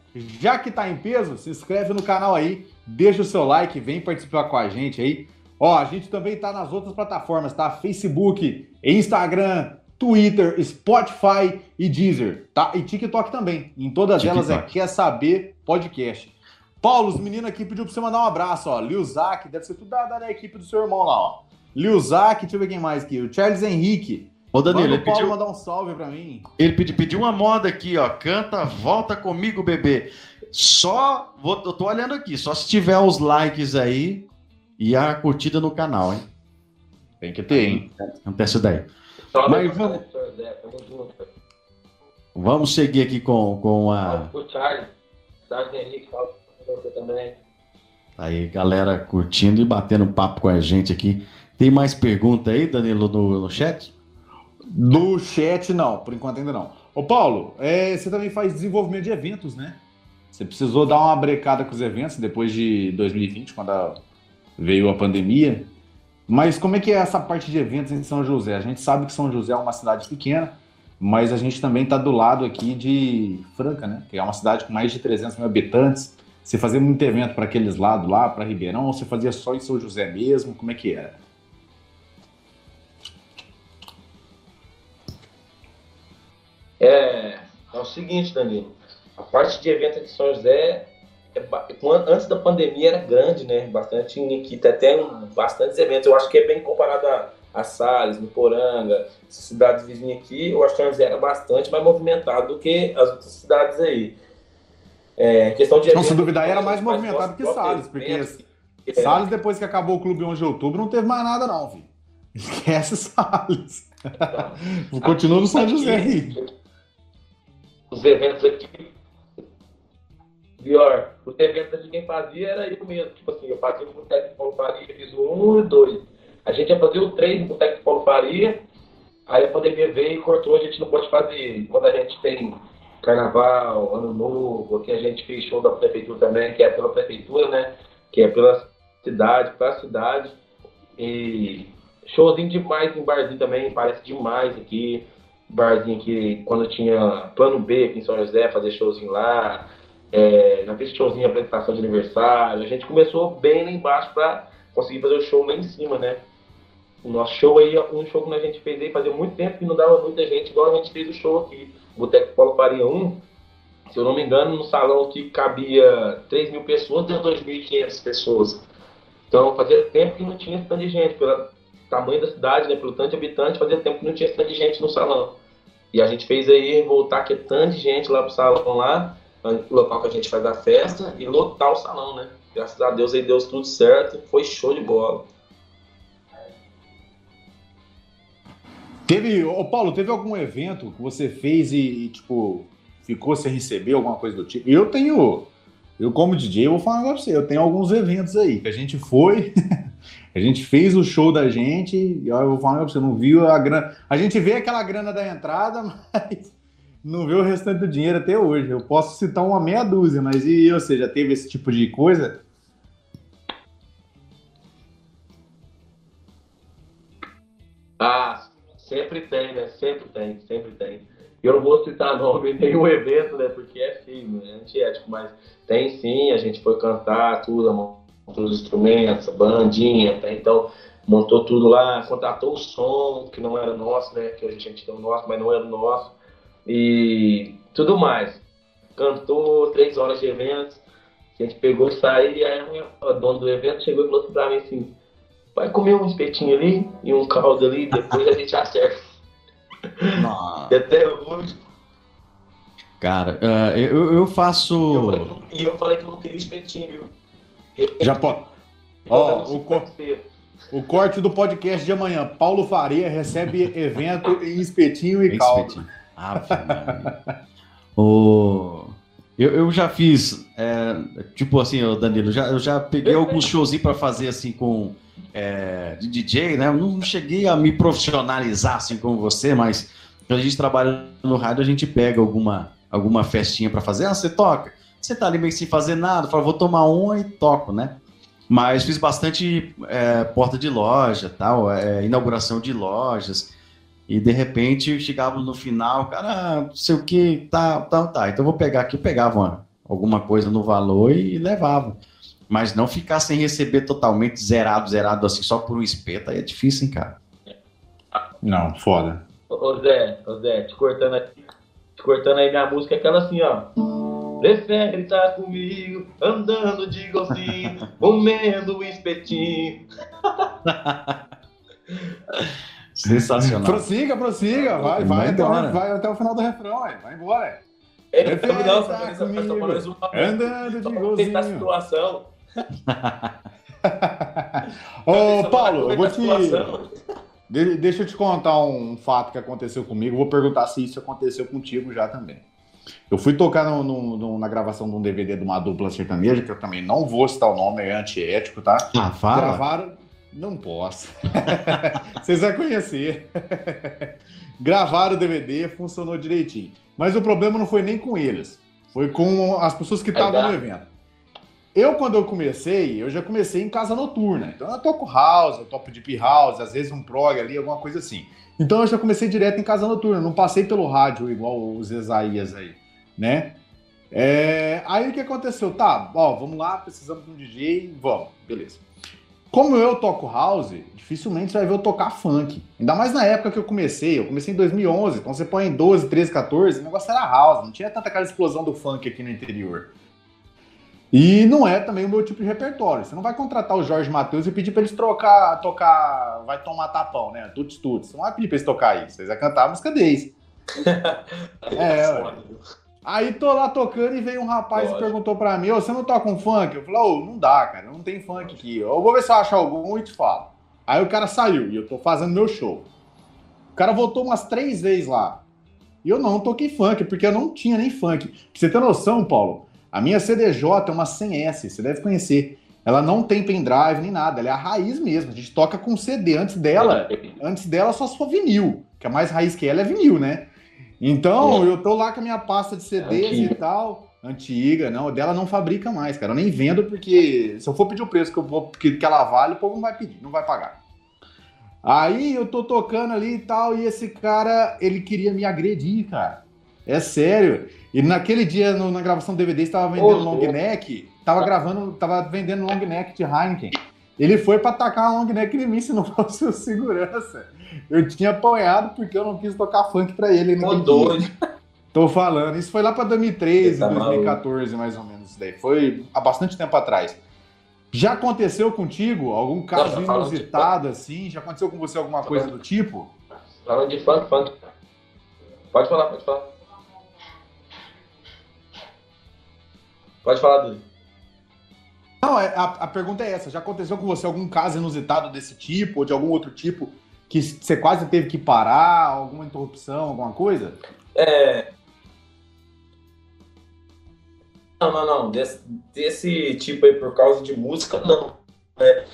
já que tá em peso, se inscreve no canal aí, deixa o seu like, vem participar com a gente aí. Ó, a gente também tá nas outras plataformas, tá? Facebook, Instagram, Twitter, Spotify e Deezer, tá? E TikTok também. Em todas TikTok. elas é Quer Saber Podcast. Paulo, os meninos aqui pediu pra você mandar um abraço, ó. Lil Zac, deve ser tudo da, da equipe do seu irmão lá, ó. Lil Zac, deixa eu ver quem mais aqui. O Charles Henrique. Ô, Danilo, Manda ele pediu... mandar um salve pra mim. Ele pediu, pediu uma moda aqui, ó. Canta, volta comigo, bebê. Só, vou, eu tô olhando aqui, só se tiver os likes aí e a curtida no canal, hein? Tem que ter, hein? Acontece daí. Mas vamos... vamos seguir aqui com, com a. O Charles, Charles Henrique, você também. Aí, galera curtindo e batendo papo com a gente aqui. Tem mais pergunta aí, Danilo, no, no chat? No chat, não, por enquanto ainda não. Ô, Paulo, é, você também faz desenvolvimento de eventos, né? Você precisou dar uma brecada com os eventos depois de 2020, quando veio a pandemia. Mas como é que é essa parte de eventos em São José? A gente sabe que São José é uma cidade pequena, mas a gente também está do lado aqui de Franca, né? Que é uma cidade com mais de 300 mil habitantes. Você fazia muito evento para aqueles lados lá, para Ribeirão, ou você fazia só em São José mesmo? Como é que era? É, é o seguinte, Danilo. A parte de evento aqui em São José, antes da pandemia era grande, né? Bastante aqui, até um, bastantes eventos. Eu acho que é bem comparado a, a Salles, no Poranga, cidades vizinhas aqui. Eu acho que era bastante mais movimentado do que as outras cidades aí. É, questão de não, se duvidar, era mais movimentado que Salles, porque é. Salles, depois que acabou o clube 11 de outubro, não teve mais nada, não, filho. Esquece Salles. Continua no São José aí. Os eventos aqui. Pior, os eventos de quem fazia era eu mesmo. Tipo assim, eu fazia o Boteco Paulo Faria, fiz o 1 e o 2. A gente ia fazer o 3 no Boteco Paulo Faria, aí a pandemia veio e cortou, a gente não pode fazer. Quando a gente tem carnaval, ano novo, aqui a gente fez show da prefeitura também, que é pela prefeitura, né? Que é pela cidade, para a cidade. E showzinho demais em barzinho também, parece demais aqui. Barzinho aqui, quando tinha plano B aqui em São José, fazer showzinho lá. É, já fiz showzinho, apresentação de aniversário. A gente começou bem lá embaixo para conseguir fazer o show lá em cima, né? O nosso show aí, um show que a gente fez aí, fazia muito tempo que não dava muita gente, igual a gente fez o show aqui. Boteco Paulo Faria 1, se eu não me engano, no salão que cabia 3 mil pessoas, deu 2.500 pessoas. Então fazia tempo que não tinha esse tanto de gente, pelo tamanho da cidade, né, pelo tanto de habitante, fazia tempo que não tinha esse tanto de gente no salão. E a gente fez aí voltar que é tanto de gente lá pro salão lá, o local que a gente faz a festa, e lotar o salão, né? Graças a Deus aí deu tudo certo, foi show de bola. Teve, ô Paulo, teve algum evento que você fez e, e, tipo, ficou sem receber alguma coisa do tipo? Eu tenho, eu como DJ, eu vou falar pra você, eu tenho alguns eventos aí que a gente foi, a gente fez o show da gente, e eu vou falar pra você, não viu a grana. A gente vê aquela grana da entrada, mas não vê o restante do dinheiro até hoje. Eu posso citar uma meia dúzia, mas e você já teve esse tipo de coisa? Ah, Sempre tem, né? Sempre tem, sempre tem. Eu não vou citar nome nenhum evento, né? Porque é filme, é antiético, mas tem sim, a gente foi cantar tudo, montou os instrumentos, bandinha, tá? então montou tudo lá, contratou o som, que não era nosso, né? Que a gente o nosso, mas não era nosso. E tudo mais. Cantou três horas de evento, a gente pegou e saiu, e aí o dono do evento chegou e falou assim pra mim assim, vai comer um espetinho ali e um caldo ali, depois a gente acerta. E até hoje. Cara, uh, eu, eu faço. E eu, eu, falei que eu não queria espetinho, viu? Já pode. Ó, o, co... o corte do podcast de amanhã. Paulo Faria recebe evento em espetinho e caldo. Espetinho. Ah, o... Eu, eu já fiz, é, tipo assim, Danilo, já, eu já peguei alguns showzinhos para fazer assim com é, de DJ, né? Eu não cheguei a me profissionalizar assim como você, mas quando a gente trabalha no rádio, a gente pega alguma, alguma festinha para fazer. Ah, você toca? Você tá ali meio sem fazer nada, fala, vou tomar uma e toco, né? Mas fiz bastante é, porta de loja, tal, é, inauguração de lojas. E de repente chegava no final, cara, não sei o que, tá, tá, tá. Então vou pegar aqui, eu pegava uma, alguma coisa no valor e, e levava. Mas não ficar sem receber totalmente zerado, zerado assim, só por um espeto, aí é difícil, hein, cara? Não, foda. Ô Zé, ô Zé, te cortando aí, te cortando aí minha música, é aquela assim, ó. Prefere estar comigo, andando de golzinho, comendo um espetinho. Sensacional. Prossiga, prossiga, vai, vai, Vai até, vai até o final do refrão, aí. vai embora. É, mais comigo, mais uma Andando de tentar a golzinho. situação. Ô, Paulo, eu vou te. de- Deixa eu te contar um fato que aconteceu comigo. Vou perguntar se isso aconteceu contigo já também. Eu fui tocar no- no- no- na gravação de um DVD de uma dupla sertaneja, que eu também não vou citar o nome, é antiético, tá? Ah, fala. Gravaram. Não posso. Vocês vão conhecer. Gravaram o DVD, funcionou direitinho. Mas o problema não foi nem com eles. Foi com as pessoas que estavam dá. no evento. Eu, quando eu comecei, eu já comecei em casa noturna. Então eu toco house, eu toco deep house, às vezes um prog ali, alguma coisa assim. Então eu já comecei direto em casa noturna. Não passei pelo rádio igual os Isaías aí, né? É, Aí o que aconteceu? Tá, ó, vamos lá, precisamos de um DJ, vamos, beleza. Como eu toco house, dificilmente você vai ver eu tocar funk. Ainda mais na época que eu comecei. Eu comecei em 2011, então você põe em 12, 13, 14, o negócio era house. Não tinha tanta aquela explosão do funk aqui no interior. E não é também o meu tipo de repertório. Você não vai contratar o Jorge Matheus e pedir pra eles trocar, tocar, vai tomar tapão, né? Tuts tuts. Você não vai pedir pra eles tocar isso. Vocês vão cantar a música deles. É. Aí tô lá tocando e veio um rapaz Lógico. e perguntou pra mim, ô, você não toca um funk? Eu falei, ô, não dá, cara, não tem funk aqui. Eu vou ver se eu acho algum e te falo. Aí o cara saiu e eu tô fazendo meu show. O cara voltou umas três vezes lá. E eu não toquei funk, porque eu não tinha nem funk. Pra você ter noção, Paulo, a minha CDJ é uma 100S, você deve conhecer. Ela não tem pendrive nem nada, ela é a raiz mesmo. A gente toca com CD. Antes dela, antes dela só se for vinil, que a mais raiz que ela é vinil, né? Então, eu tô lá com a minha pasta de CDs Antiga. e tal, antiga, não, dela não fabrica mais, cara. Eu nem vendo porque se eu for pedir o preço que eu vou que, que ela vale, o povo não vai pedir, não vai pagar. Aí eu tô tocando ali e tal, e esse cara, ele queria me agredir, cara. É sério. E naquele dia, no- na gravação do DVD, estava vendendo Ô, long neck, tava gravando, tava vendendo long neck de Heineken. Ele foi pra atacar a long neck em mim se não fosse o segurança. Eu tinha apanhado porque eu não quis tocar funk pra ele. Ô, naquele dia. doido. Tô falando. Isso foi lá pra 2013, Tá 2014, mais ou menos. Daí. Foi há bastante tempo atrás. Já aconteceu contigo algum caso Não, de- inusitado assim? Já aconteceu com você alguma coisa do tipo? Falando de funk, funk. Pode falar, pode falar. Pode falar, Dudu. Não, é- a, a pergunta é essa. Já aconteceu com você algum caso inusitado desse tipo, ou de algum outro tipo, que você quase teve que parar, alguma interrupção, alguma coisa? É... Não, não, não. Desse, desse tipo aí, por causa de música, não. É,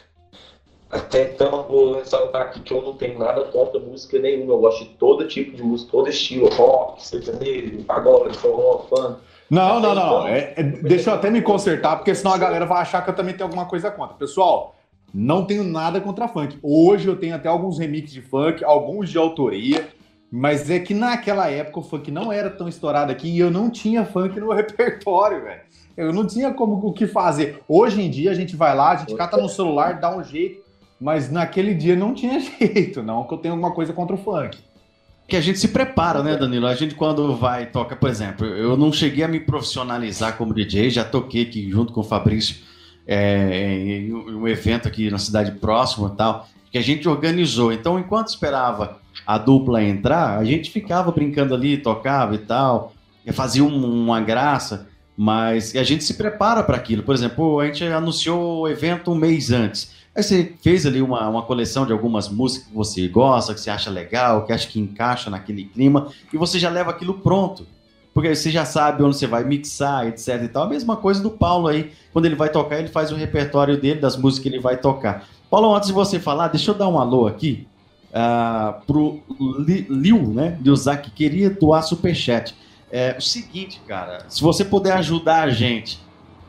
Até então, vou ressaltar aqui que eu não tenho nada contra música nenhuma. Eu gosto de todo tipo de música, todo estilo. Rock, sertanejo, pagode, forró, funk. Não, não, não. não. É- é- deixa eu até me consertar, porque senão a galera vai achar que eu também tenho alguma coisa contra. Pessoal, não tenho nada contra funk. Hoje eu tenho até alguns remixes de funk, alguns de autoria, mas é que naquela época o funk não era tão estourado aqui e eu não tinha funk no repertório, velho. Eu não tinha como o que fazer. Hoje em dia a gente vai lá, a gente cata no celular, dá um jeito, mas naquele dia não tinha jeito, não, que eu tenho alguma coisa contra o funk. Que a gente se prepara, né, Danilo? A gente quando vai toca, por exemplo, eu não cheguei a me profissionalizar como DJ, já toquei aqui junto com o Fabrício é, em um evento aqui na cidade próxima tal, que a gente organizou. Então, enquanto esperava a dupla entrar, a gente ficava brincando ali, tocava e tal, fazia um- uma graça, mas a gente se prepara para aquilo. Por exemplo, a gente anunciou o evento um mês antes. Aí você fez ali uma, uma coleção de algumas músicas que você gosta, que você acha legal, que acha que encaixa naquele clima, e você já leva aquilo pronto. Porque você já sabe onde você vai mixar, etc e tal. A mesma coisa do Paulo aí, quando ele vai tocar, ele faz o repertório dele, das músicas que ele vai tocar. Paulo, antes de você falar, deixa eu dar um alô aqui ah, pro Li- Liu, né? Que queria doar superchat. É o seguinte, cara, se você puder ajudar a gente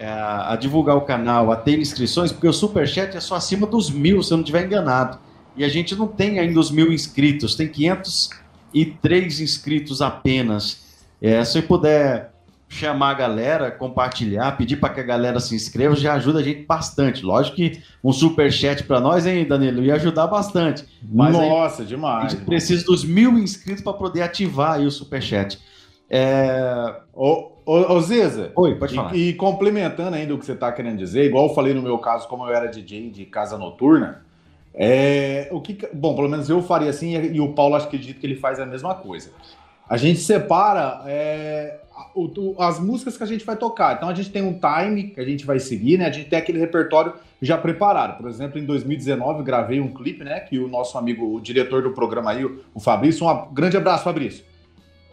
a divulgar o canal, a ter inscrições, porque o Superchat é só acima dos mil, se eu não estiver enganado. E a gente não tem ainda os mil inscritos, tem 503 inscritos apenas. É, se puder chamar a galera, compartilhar, pedir para que a galera se inscreva, já ajuda a gente bastante. Lógico que um super chat para nós, hein, Danilo, ia ajudar bastante. Mas Nossa, demais. A gente precisa dos mil inscritos para poder ativar aí o super chat. É... Ô, ô, ô Ziza, Oi, pode falar. E, e complementando ainda o que você está querendo dizer, igual eu falei no meu caso, como eu era DJ de casa noturna, é, o que, bom, pelo menos eu faria assim, e o Paulo acho que acredito que ele faz a mesma coisa. A gente separa é, o, as músicas que a gente vai tocar. Então a gente tem um time que a gente vai seguir, né? A gente tem aquele repertório já preparado. Por exemplo, em 2019 gravei um clipe, né? Que o nosso amigo, o diretor do programa aí, o Fabrício, um grande abraço, Fabrício.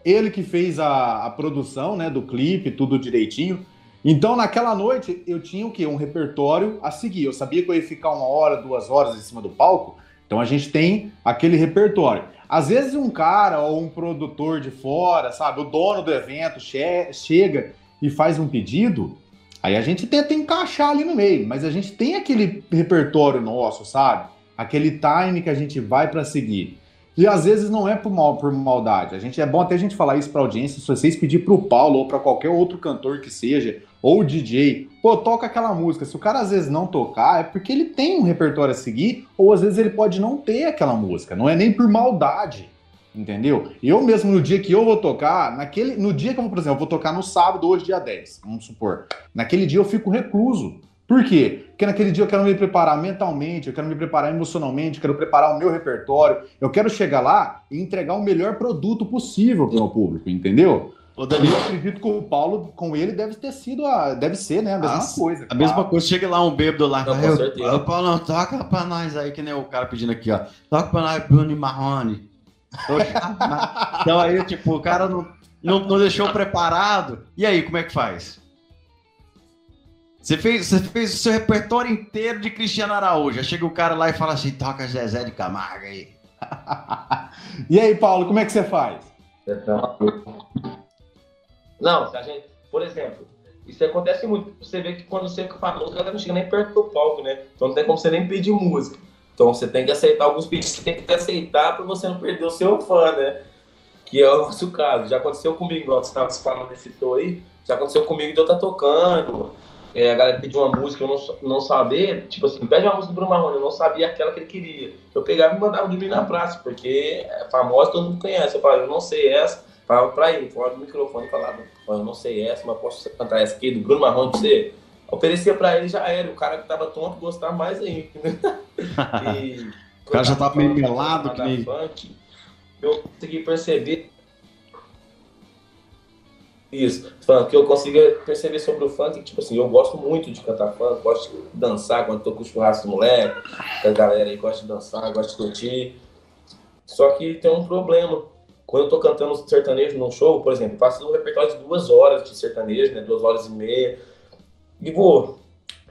Ele que fez a, a produção, né? Do clipe, tudo direitinho. Então, naquela noite, eu tinha o quê? Um repertório a seguir. Eu sabia que eu ia ficar uma hora, duas horas em cima do palco. Então, a gente tem aquele repertório. Às vezes, um cara ou um produtor de fora, sabe? O dono do evento che chega e faz um pedido. Aí a gente tenta encaixar ali no meio. Mas a gente tem aquele repertório nosso, sabe? Aquele time que a gente vai para seguir. E às vezes não é por, mal, por maldade. A gente é bom até a gente falar isso para audiência. Se vocês pedir para o Paulo ou para qualquer outro cantor que seja, ou DJ, pô, toca aquela música. Se o cara às vezes não tocar, é porque ele tem um repertório a seguir, ou às vezes ele pode não ter aquela música. Não é nem por maldade. Entendeu? Eu mesmo, no dia que eu vou tocar, naquele, no dia que eu por exemplo, eu vou tocar no sábado, hoje, dia 10, vamos supor. Naquele dia eu fico recluso. Por quê? Porque naquele dia eu quero me preparar mentalmente, eu quero me preparar emocionalmente, eu quero preparar o meu repertório, eu quero chegar lá e entregar o melhor produto possível para o meu público, entendeu? Danilo, eu acredito que o Paulo, com ele, deve ter sido a. Deve ser, né? A mesma ah, coisa. A claro. mesma coisa. Chega lá um bêbado lá. Não, com certeza. O Paulo, toca pra nós aí, que nem o cara pedindo aqui, ó. Toca pra nós, Bruno Marrone. então aí, tipo, o cara não, não, não deixou preparado. E aí, como é que faz? Você fez, você fez o seu repertório inteiro de Cristiano Araújo. Aí chega o cara lá e fala assim: toca Zezé de Camargo aí. e aí, Paulo, como é que você faz? Não, se a gente, por exemplo, isso acontece muito. Você vê que quando você fala música, ela não chega nem perto do palco, né? Então não tem como você nem pedir música. Então você tem que aceitar alguns pedidos, você tem que aceitar para você não perder o seu fã, né? Que é o nosso caso. Já aconteceu comigo, igual você estava falando desse tô aí, já aconteceu comigo de eu estar tá tocando é, a galera pediu uma música, eu não, não saber, tipo assim, pede uma música do Bruno Marrone, eu não sabia aquela que ele queria. Eu pegava e mandava dormir na praça, porque é famosa, todo mundo conhece. Eu falava, eu não sei essa, falava pra ele, fora do microfone e falava, eu não sei essa, mas posso cantar essa aqui do Bruno Marrone pra você? Oferecia pra ele, já era. O cara que tava tonto gostava mais ainda. e, o cara já tava meio melado que. Funk, eu consegui perceber isso, que eu consiga perceber sobre o funk, tipo assim, eu gosto muito de cantar funk, gosto de dançar quando tô com churrasco moleque, a galera aí gosta de dançar, gosta de curtir. Só que tem um problema. Quando eu tô cantando sertanejo num show, por exemplo, faço um repertório de duas horas de sertanejo, né? Duas horas e meia. E vou,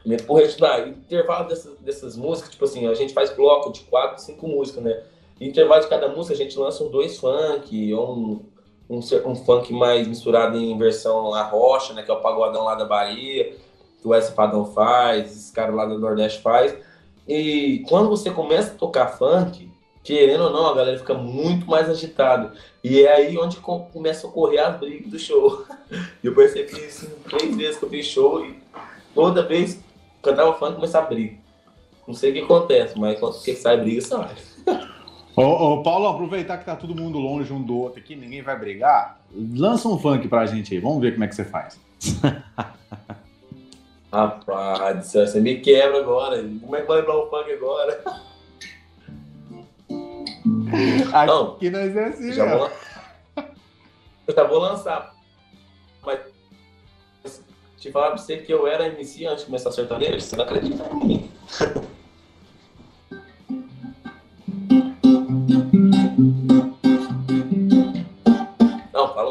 meto por estudar. Intervalo dessas, dessas músicas, tipo assim, a gente faz bloco de quatro, cinco músicas, né? intervalo de cada música a gente lança um dois funk, ou um um, um funk mais misturado em versão a rocha, né? Que é o pagodão lá da Bahia, que o S Padão faz, esse cara lá do Nordeste faz. E quando você começa a tocar funk, querendo ou não, a galera fica muito mais agitada. E é aí onde começa a ocorrer as brigas do show. Eu percebi isso três vezes que eu fiz show e toda vez cantava funk começava a briga. Não sei o que acontece, mas quando que sai briga, sai. Ô, ô, Paulo, aproveitar que tá todo mundo longe um do outro aqui, ninguém vai brigar, lança um funk pra gente aí, vamos ver como é que você faz. Rapaz, você me quebra agora. Como é que vai lembrar o funk agora? Aqui Não, nós é assim, já vou, Eu já vou lançar. Mas te falar pra você que eu era MC antes de começar a sertanejo, você não acredita em mim.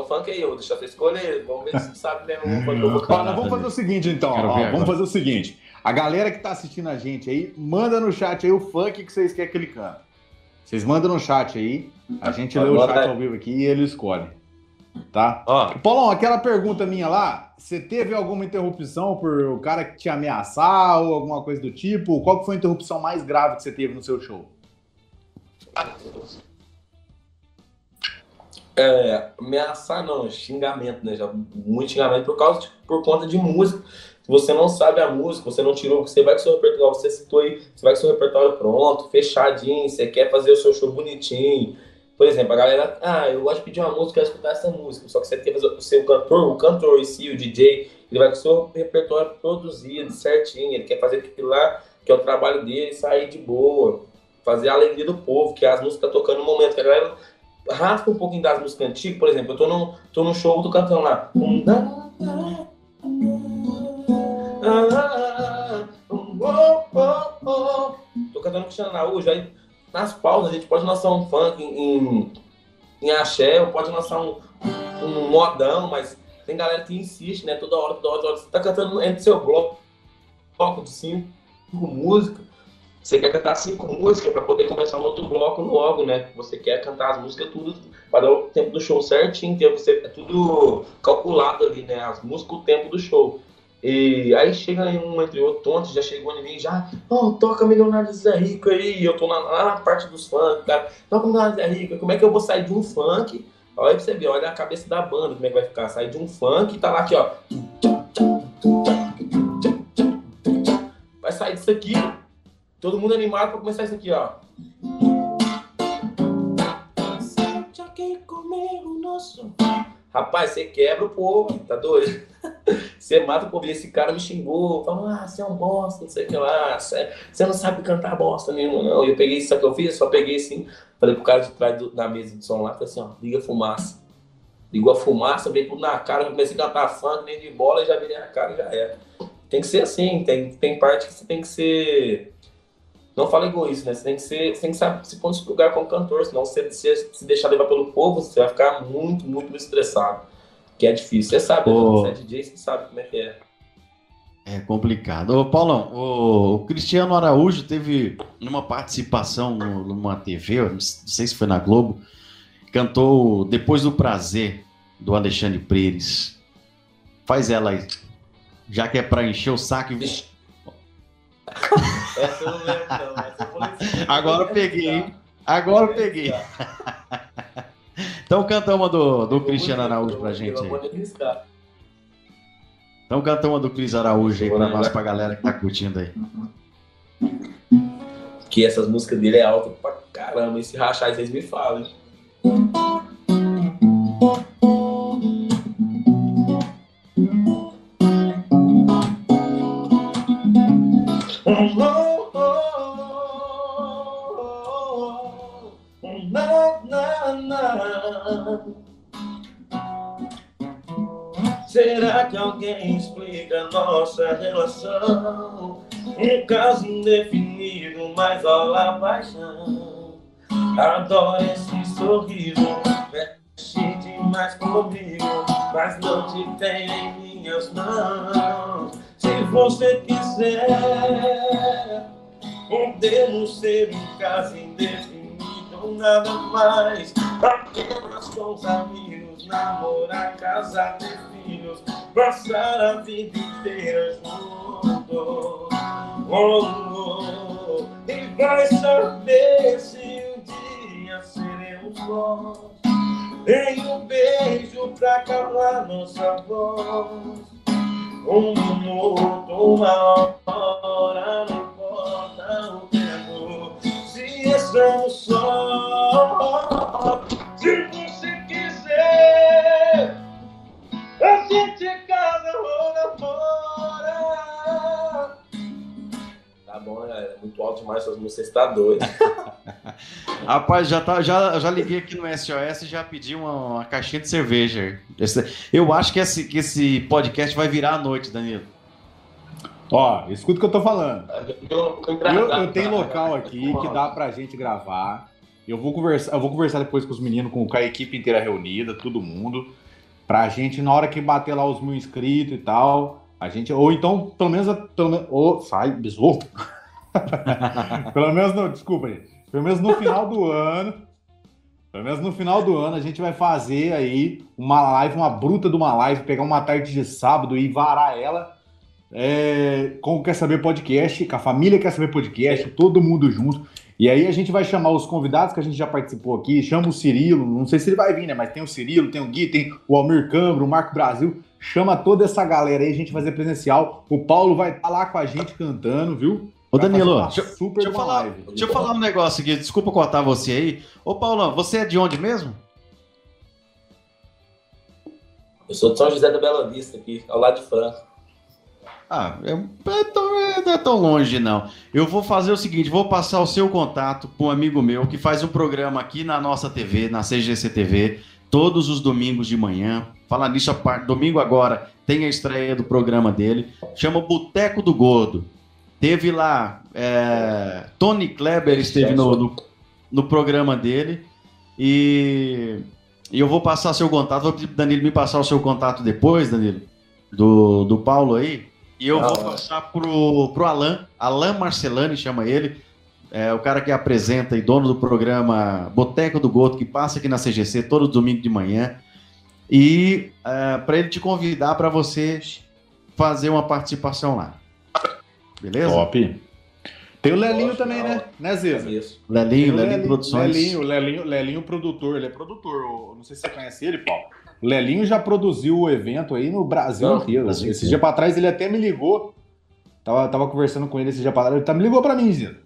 Funk aí, eu vou deixar você escolher. Vamos ver se sabe mesmo que eu vou cantar. Vamos fazer o seguinte, então. Ó, vamos fazer o seguinte. A galera que tá assistindo a gente aí, manda no chat aí o funk que vocês querem que ele cante. Vocês mandam no chat aí, a gente lê o chat ao vivo aqui e ele escolhe. Tá? Ó. Paulão, aquela pergunta minha lá, você teve alguma interrupção por o cara que te ameaçar ou alguma coisa do tipo? Qual foi a interrupção mais grave que você teve no seu show? É, ameaçar não, xingamento, né? Já, muito xingamento por causa de, por conta de música. Se você não sabe a música, você não tirou, você vai com seu repertório, você citou aí, você vai com seu repertório pronto, fechadinho, você quer fazer o seu show bonitinho. Por exemplo, a galera, ah, eu gosto de pedir uma música, quero escutar essa música. Só que você quer fazer o seu cantor, o cantor em si, o DJ, ele vai com seu repertório produzido, certinho, ele quer fazer aquilo lá, que é o trabalho dele, sair de boa, fazer a alegria do povo, que é as músicas tocando no momento, que a galera raspa um pouquinho das músicas antigas, por exemplo, eu tô num, tô num show, tô cantando lá. Tô cantando Cristiano Araújo, aí nas pausas a gente pode lançar um funk em, em, axé, ou pode lançar um, um modão, mas tem galera que insiste, né? Toda hora, toda hora, toda hora. Você tá cantando entre seu bloco, bloco de cinco, músicas. Você quer cantar cinco músicas para poder começar um outro bloco logo, né? Você quer cantar as músicas tudo para o tempo do show certinho, tem você, é tudo calculado ali, né? As músicas, o tempo do show. E aí chega em um entre outro, ontem já chegou em mim, já, oh, toca Milionário Zé Rico aí, eu tô na, lá na parte dos funk, cara, toca Milionário Zé Rico, como é que eu vou sair de um funk Olha pra você ver, olha a cabeça da banda, como é que vai ficar. Sai de um funk e tá lá aqui, ó. Vai sair disso aqui. Todo mundo animado pra começar isso aqui, ó. Sente aqui comigo no Rapaz, você quebra o povo, tá doido? Você mata o povo. Esse cara me xingou, falou: ah, você é um bosta, não sei o que lá, você, não sabe cantar bosta nenhuma, não. E eu peguei isso que eu fiz, só peguei assim, falei pro cara de trás do, da mesa de som lá, falei assim: ó, liga a fumaça. Ligou a fumaça, veio tudo na cara, comecei a cantar funk, nem de bola, e já virei a cara e já era. Tem que ser assim, tem, tem parte que você tem que ser. Não fala egoísta, né? Você tem que ser, tem que saber se pôr lugar como cantor, senão você se, se deixar levar pelo povo, você vai ficar muito, muito estressado que é difícil. Você sabe, oh. você é DJ, você sabe como é que é. É complicado. Ô, Paulão, o, Cristiano Araújo teve uma participação numa TV, não sei se foi na Globo, cantou Depois do Prazer, do Alexandre Pires. Faz ela aí. Já que é pra encher o saco e. Agora eu peguei, Agora eu peguei. Então canta uma do, do Cristiano Araújo pra gente aí. Então canta uma do Cris Araújo aí pra nós, pra galera que tá curtindo aí. Que essas músicas dele é alta pra caramba. E se rachar, vocês me falam, hein? Será que alguém explica nossa relação? Um caso indefinido, mas olha a paixão. Adoro esse sorriso, mexe demais comigo, mas não te tenho em minhas mãos. Você quiser, podemos ser um caso indefinido, nada mais. Apenas com os amigos, namorar, casar, ter filhos, passar a vida inteira juntos. Oh, oh, e vai saber se um dia seremos nós. Em um beijo pra calar nossa voz. Um minuto, uma hora, não importa o tempo. Se estamos só, se você quiser. A gente casa ou fora. Bom. É muito alto demais suas músicas, tá doido. Rapaz, já, tá, já, já liguei aqui no SOS e já pedi uma, uma caixinha de cerveja. eu acho que esse, que esse podcast vai virar à noite, Danilo. Ó, escuta o que eu tô falando. Eu, eu, eu tenho local aqui que dá pra gente gravar. Eu vou conversar, eu vou conversar depois com os meninos, com a equipe inteira reunida, todo mundo pra gente, na hora que bater lá os mil inscritos e tal, a gente, ou então, pelo menos, pelo menos ou, sai, besouro. pelo menos, não, desculpa aí, pelo menos no final do ano, pelo menos no final do ano, a gente vai fazer aí uma live, uma bruta de uma live, pegar uma tarde de sábado e varar ela é, com o Quer Saber Podcast, com a família Quer Saber Podcast, todo mundo junto. E aí a gente vai chamar os convidados que a gente já participou aqui, chama o Cirilo, não sei se ele vai vir, né? Mas tem o Cirilo, tem o Gui, tem o Almir Câmara, o Marco Brasil. Chama toda essa galera aí, a gente vai fazer presencial. O Paulo vai estar tá lá com a gente cantando, viu? Ô Danilo, deixa, deixa, eu falar, deixa eu falar um negócio aqui, desculpa cortar você aí. Ô Paulão, você é de onde mesmo? Eu sou de São José da Bela Vista, aqui, ao lado de Franca. Ah, é, é, é, não é tão longe, não. Eu vou fazer o seguinte: vou passar o seu contato para um amigo meu que faz um programa aqui na nossa TV, na CGC TV, todos os domingos de manhã. Falar nisso, a parte, domingo agora tem a estreia do programa dele, chama Boteco do Gordo. Teve lá, é, Tony Kleber esteve no, no, no programa dele e, e, eu vou passar seu contato. Vou pedir Danilo me passar o seu contato depois, Danilo, do, do Paulo aí. E eu ah, vou passar pro, pro Alan, Alan Marcelani chama ele, é o cara que apresenta e dono do programa Boteco do Goto, que passa aqui na CGC todo domingo de manhã. E é, para ele te convidar para você fazer uma participação lá. Beleza? Top. Tem o Lelinho também, né? Né, Zeza? Lelinho, Lelinho, Lelinho Produções. Lelinho, Lelinho, Lelinho produtor, ele é produtor. Não sei se você conhece ele, Paulo. O Lelinho já produziu o evento aí no Brasil Não, inteiro. Brasil esse dia pra trás ele até me ligou. Tava, tava conversando com ele esse dia pra trás. Ele tá, me ligou pra mim, Zeza.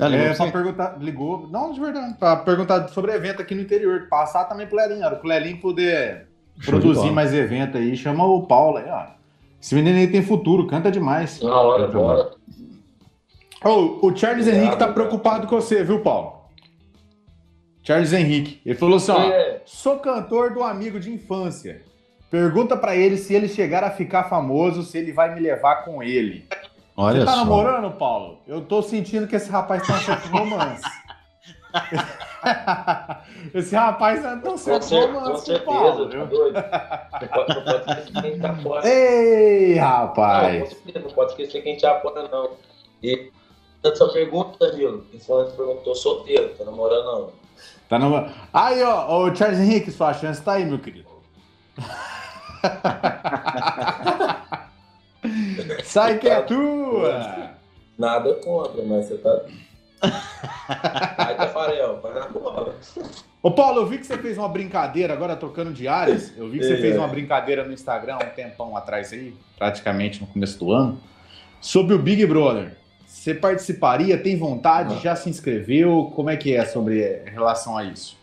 Ah, é, pra perguntar, ligou, não, de verdade, pra perguntar sobre evento aqui no interior, passar também pro Lelinho, para o Lelinho poder Show produzir mais evento aí, chama o Paulo aí, ó. Esse menino aí tem futuro, canta demais. Na hora, bora. Oh, o Charles Obrigado, Henrique tá preocupado com você, viu, Paulo? Charles Henrique. Ele falou assim: ó, é. sou cantor do amigo de infância. Pergunta para ele se ele chegar a ficar famoso, se ele vai me levar com ele. Olha Você tá só. namorando, Paulo? Eu tô sentindo que esse rapaz tá certo romance. esse rapaz tá tão certo romance, com certeza, Paulo. Tá. Não pode, esquecer quem tá fora. Ei, rapaz! Não, não pode esquecer quem te apoia, não. E essa pergunta, Danilo, esse perguntou solteiro, tá namorando não. Tá namorando. Aí, ó, o Charles Henrique, sua chance tá aí, meu querido. Sai que é tua! Nada contra, mas você tá. Ai, Tafarel, vai na bola. Ô Paulo, eu vi que você fez uma brincadeira, agora trocando de áreas, eu vi que você é. fez uma brincadeira no Instagram um tempão atrás aí, praticamente no começo do ano, sobre o Big Brother. Você participaria? Tem vontade? Ah. Já se inscreveu? Como é que é sobre em relação a isso?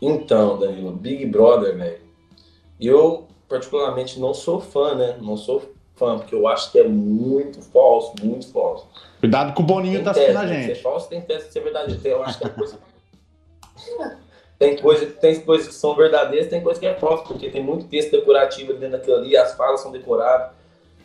Então, Danilo, Big Brother, velho. Eu, particularmente, não sou fã, né? Não sou fã, porque eu acho que é muito falso, muito falso. Cuidado com o Boninho tem tá assistindo a gente. Tem ser falso, tem teste de ser verdade. Eu acho que é coisa. tem coisa, tem coisas que são verdadeiras, tem coisas que é falso, porque tem muito texto decorativo dentro daquilo ali, as falas são decoradas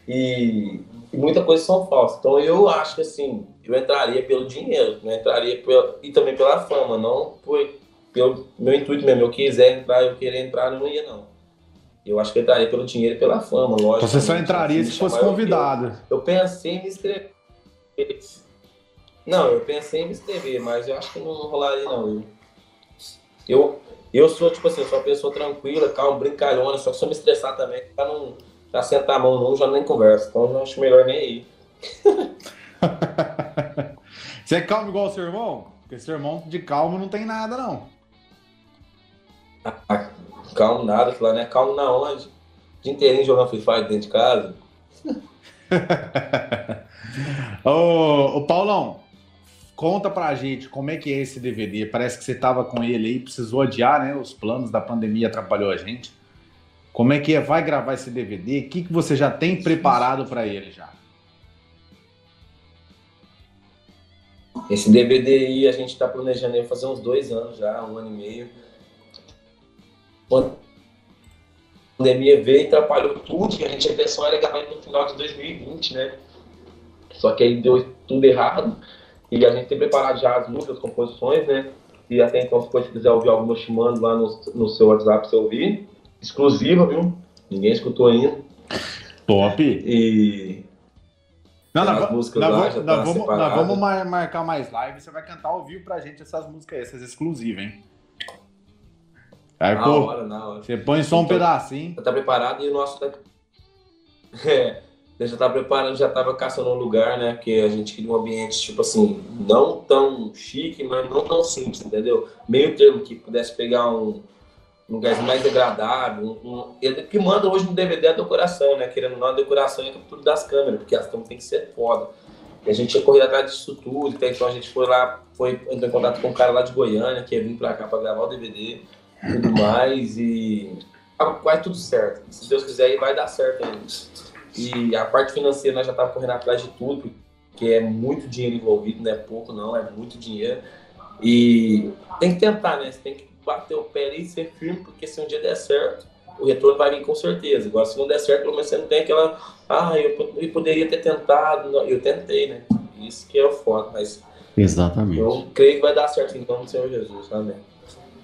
e, e muita coisa são falsas. Então eu acho que assim, eu entraria pelo dinheiro, não entraria pelo, e também pela fama, não por, pelo meu intuito mesmo. Eu quiser entrar, eu querer entrar, eu não ia não. Eu acho que eu entraria pelo dinheiro e pela fama, lógico. Você só entraria se fosse convidado. Eu, eu, pensei em me inscrever. Não, eu pensei em me inscrever, mas eu acho que não rolaria não. Eu, eu sou, tipo assim, sou uma pessoa tranquila, calma, brincalhona, só que se eu me estressar também, pra não já sentar a mão num, já nem conversa. Então eu acho melhor nem ir. Você é calmo igual o seu irmão? Porque seu irmão de calmo não tem nada, não. Ah, calmo nada, aquilo lá não é calmo na onde? Dia inteirinho jogando Free Fire dentro de casa. ô, ô, Paulão, conta pra gente como é que é esse DVD. Parece que você tava com ele aí, precisou adiar, né? Os planos da pandemia atrapalhou a gente. Como é que é? Vai gravar esse DVD? O que, que você já tem preparado para ele já? Esse DVD aí a gente está planejando fazer uns dois anos já, um ano e meio. A pandemia veio e atrapalhou tudo, que a gente pensou era gravar no final de 2020, né? Só que aí deu tudo errado. E a gente tem preparado já as músicas, as composições, né? E até então, se você quiser ouvir alguma, te mando lá no, no seu WhatsApp você ouvir exclusiva, viu? Ninguém escutou ainda. Top! E. Não, nós, nós, lá, nós, tá vamos, nós vamos marcar mais live. Você vai cantar ao vivo pra gente essas músicas, essas exclusivas, hein? Aí, na pô, hora, na hora. Você põe só um então, pedacinho. Tá preparado e o nosso. É, Eu já tava preparando, já tava caçando um lugar, né? Que a gente queria um ambiente, tipo assim, não tão chique, mas não tão simples, entendeu? Meio termo que pudesse pegar um, um lugar mais agradável. Um, um, ele, que manda hoje no DVD é a decoração, né? Querendo ou não, a decoração é a captura das câmeras, porque as câmeras tem que ser foda. E a gente tinha corrido atrás disso tudo, então a gente foi lá, foi, entrou em contato com um cara lá de Goiânia, que ia vir pra cá pra gravar o DVD e tudo mais, e quase tudo certo. Se Deus quiser, aí vai dar certo ainda. E a parte financeira nós já estávamos correndo atrás de tudo, porque é muito dinheiro envolvido, não é pouco não, é muito dinheiro. E tem que tentar, né? Você tem que bater o pé ali e ser firme, porque se um dia der certo, o retorno vai vir com certeza. Agora, se não der certo, pelo menos você não tem aquela. Ah, eu, eu poderia ter tentado. Não, eu tentei, né? Isso que é o foda, mas. Exatamente. Eu creio que vai dar certo em nome do Senhor Jesus, amém.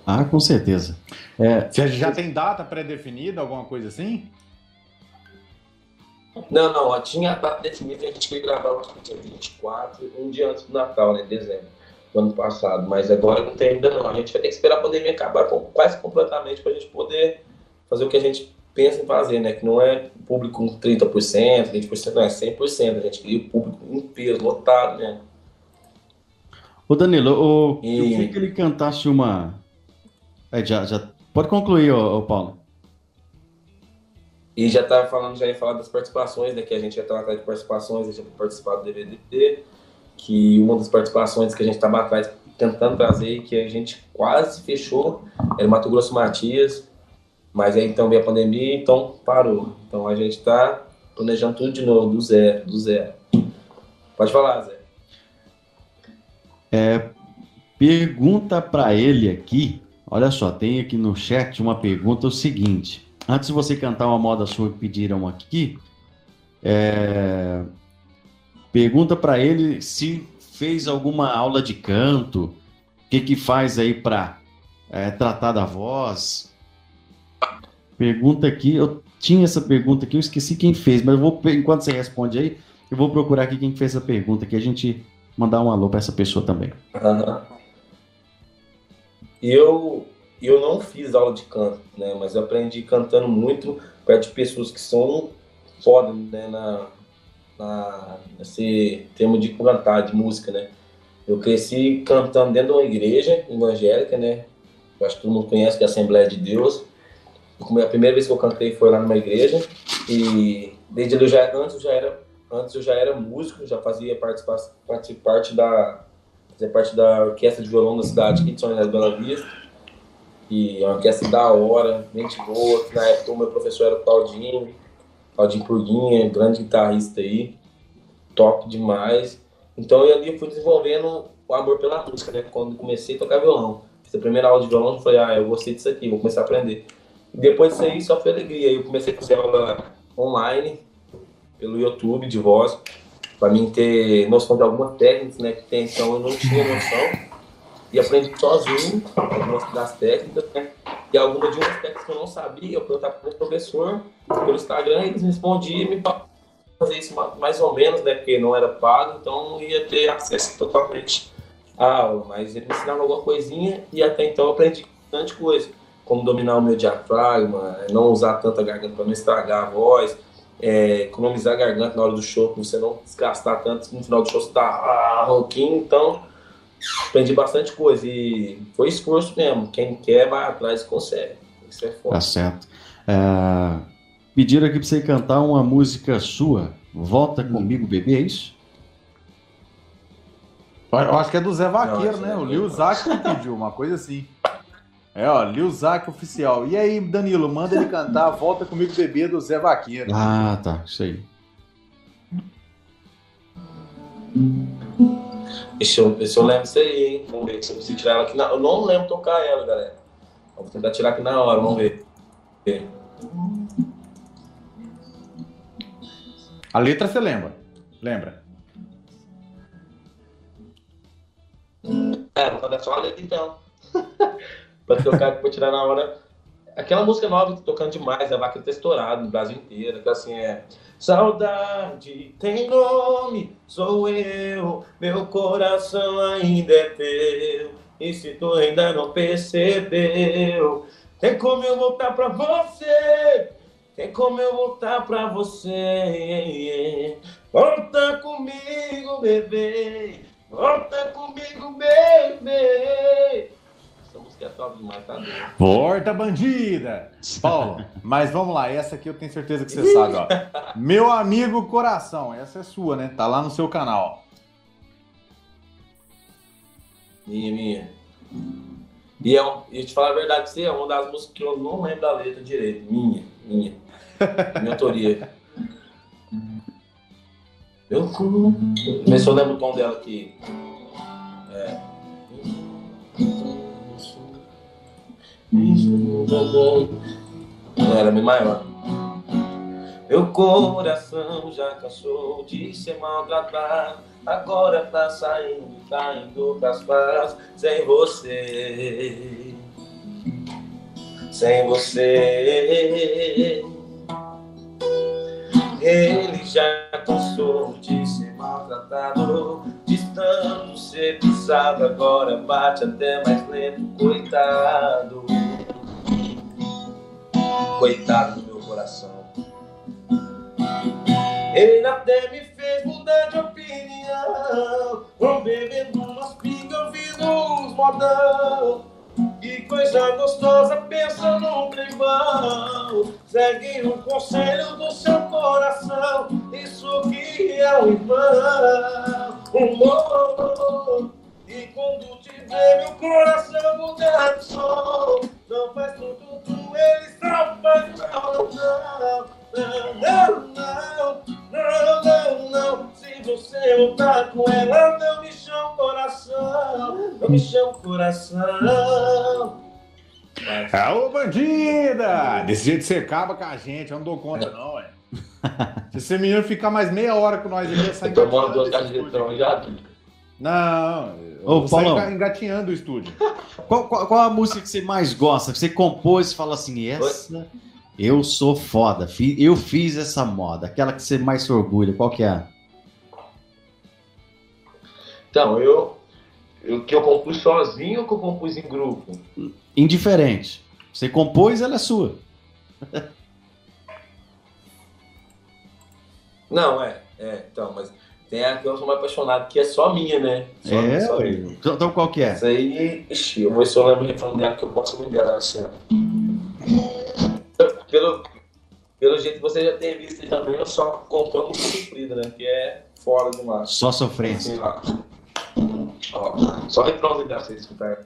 Ah, com certeza. É, você já tem data pré-definida, alguma coisa assim? Não, não, tinha a data definida, a gente foi gravar o dia 24, um dia antes do Natal, né, dezembro do ano passado, mas agora não tem ainda não. A gente vai ter que esperar a pandemia acabar quase completamente para a gente poder fazer o que a gente pensa em fazer, né? Que não é público com 30%, 20%, não é 100%. A gente queria o público inteiro, lotado, né? Ô Danilo, o, e... eu queria que ele cantasse uma. É, já, já... Pode concluir, ô, ô Paulo. E já estava falando, já ia falar das participações, né? Que a gente já estava atrás de participações, a gente ia participar do DVD, que uma das participações que a gente estava atrás tentando trazer, que a gente quase fechou, era Mato Grosso Matias, mas aí então veio a pandemia, então parou. Então a gente está planejando tudo de novo, do zero, do zero. Pode falar, Zé. É, pergunta para ele aqui. Olha só, tem aqui no chat uma pergunta o seguinte. Antes de você cantar uma moda sua que pediram aqui, é, pergunta para ele se fez alguma aula de canto, o que que faz aí para é, tratar da voz, Pergunta aqui, eu tinha essa pergunta aqui, eu esqueci quem fez, mas eu vou, enquanto você responde aí, eu vou procurar aqui quem fez essa pergunta, que a gente mandar um alô para essa pessoa também. Uhum. Eu, eu não fiz aula de canto, né? Mas eu aprendi cantando muito perto de pessoas que são foda, né? Na, na, nesse termo de cantar, de música, né? Eu cresci cantando dentro de uma igreja evangélica, né? Eu acho que todo mundo conhece que é a Assembleia de Deus. A primeira vez que eu cantei foi lá numa igreja e desde eu já antes eu já era antes eu já era músico, já fazia participar parte da fazer parte da orquestra de violão da cidade aqui de São Inês Bela Vista. E é uma orquestra da hora, gente boa. Na época o meu professor era o Claudinho, Claudinho Purguinha, grande guitarrista aí, top demais. Então eu ali fui desenvolvendo o amor pela música, né? Quando comecei a tocar violão. Fiz a primeira aula de violão, eu falei, ah, eu gostei disso aqui, vou começar a aprender. Depois disso aí só foi alegria. Eu comecei a fazer aula online, pelo YouTube de voz, para mim ter noção de algumas técnicas, né? Que tem então eu não tinha noção. E aprendi sozinho algumas das técnicas, né? E algumas de umas técnicas que eu não sabia, eu perguntava para o professor pelo Instagram, eles respondiam e me fazer isso mais ou menos, né? Porque não era pago, então não ia ter acesso totalmente à aula. Mas ele me ensinava alguma coisinha e até então eu aprendi bastante coisa como dominar o meu diafragma, não usar tanta garganta para não estragar a voz, é, economizar a garganta na hora do show, para você não desgastar tanto, no final do show você tá ah, rouquinho, então aprendi bastante coisa e foi esforço mesmo, quem quer vai atrás e consegue, isso é forte. Tá certo. É, pediram aqui para você cantar uma música sua, Volta Comigo Bebê, é isso? Eu acho que é do Zé Vaqueiro, não, né? É o Lil Zac pediu, uma coisa assim. É, ó, Lil Zac oficial. E aí, Danilo, manda ele cantar Volta Comigo Bebê do Zé Vaqueiro. Ah, tá, isso aí. Deixa eu ver se eu lembro isso aí, hein? Vamos ver se eu consigo tirar ela aqui na... Eu não lembro tocar ela, galera. Vou tentar tirar aqui na hora, vamos ver. A letra você lembra? Lembra? É, vou dar só a letra então. pra tocar, pra tirar na hora. Aquela música nova que tocando demais, a vaca tá estourado no Brasil inteiro, que assim é. Saudade tem nome, sou eu, meu coração ainda é teu. E se tu ainda não percebeu, tem como eu voltar pra você. Tem como eu voltar pra você? Volta comigo, bebê. Volta comigo, bebê. É top demais, tá doido? Volta, bandida! Paulo, mas vamos lá, essa aqui eu tenho certeza que você sabe, ó. Meu amigo coração, essa é sua, né? Tá lá no seu canal. Minha, minha. E é um, e te falar a verdade pra você, é uma das músicas que eu não lembro da letra direito. Minha, minha. Minha autoria. Eu eu lembro o tom dela aqui. É. Não era bem maior. Meu coração já cansou de ser maltratado. Agora tá saindo, tá indo pras paz sem você. Sem você. Ele já cansou de ser maltratado, de tanto ser pisado, agora bate até mais lento, coitado. Coitado do meu coração. Ele até me fez mudar de opinião, vou bebendo umas pingas, ouvindo uns modão. Que coisa gostosa, pensa no clima. Segue o conselho do seu coração. Isso que é o irmão. Humor. E quando te vê, meu coração muda de som. Não faz tudo, tudo, ele só faz não, não. Não, não, não, não, não. Se você voltar com ela, não me chama coração. Não me chama coração. É ô bandida! Desse jeito você acaba com a gente, eu não dou conta, não, ué. Se esse menino ficar mais meia hora com nós aqui, eu saio Tomando duas caixas de já. Não, eu Ô, Paulão. enga- engatinhando o estúdio. Qual, qual- qual a música que você mais gosta? Que você compôs e fala assim, essa eu sou foda, eu fiz essa moda. Aquela que você mais se orgulha, qual que é? Então, eu. O que eu compus sozinho ou que eu compus em grupo? Indiferente. Você compôs, ela é sua. Não, é. É, então, mas tem a que eu sou mais apaixonado, que é só minha, né? Só, é, só minha. Então, então qual que é? Essa aí, ixi, eu vou ver se eu lembro o refrão dela que eu posso me enganar assim. Pelo, pelo jeito que você já tem visto também, eu só compro muito sofrido, né? Que é fora demais. Só sofrência. Assim, ó. Ó, só dela pra você escutar.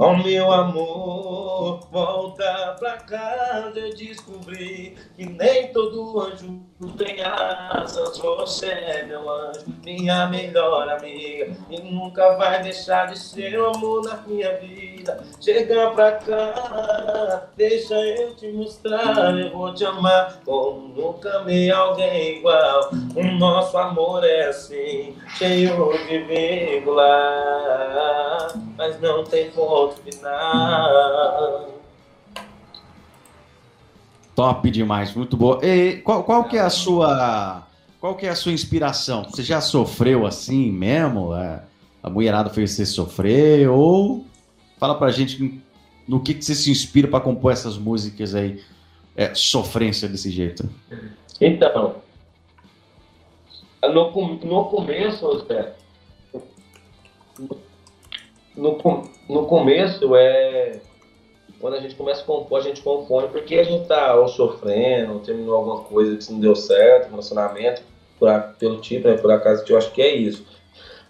Ó meu amor, volta pra casa, eu descobri que nem todo anjo tem asas. Você é meu anjo, minha melhor amiga, e nunca vai deixar de ser o amor na minha vida. Chega pra cá, deixa eu te mostrar, eu vou te amar como nunca amei alguém igual. O nosso amor é assim, cheio de vírgula, mas não tem final. Top demais, muito boa. E qual, qual que é a sua qual que é a sua inspiração? Você já sofreu assim mesmo? É, a mulherada fez você sofrer? Ou fala pra gente no que, que você se inspira pra compor essas músicas aí? É, sofrência desse jeito. Então, no, no começo, Zé, no, no começo é quando a gente começa a compor, a gente compõe porque a gente tá ou sofrendo, ou terminou alguma coisa que não deu certo, relacionamento, por, a- pelo tipo, né, por acaso, eu acho que é isso.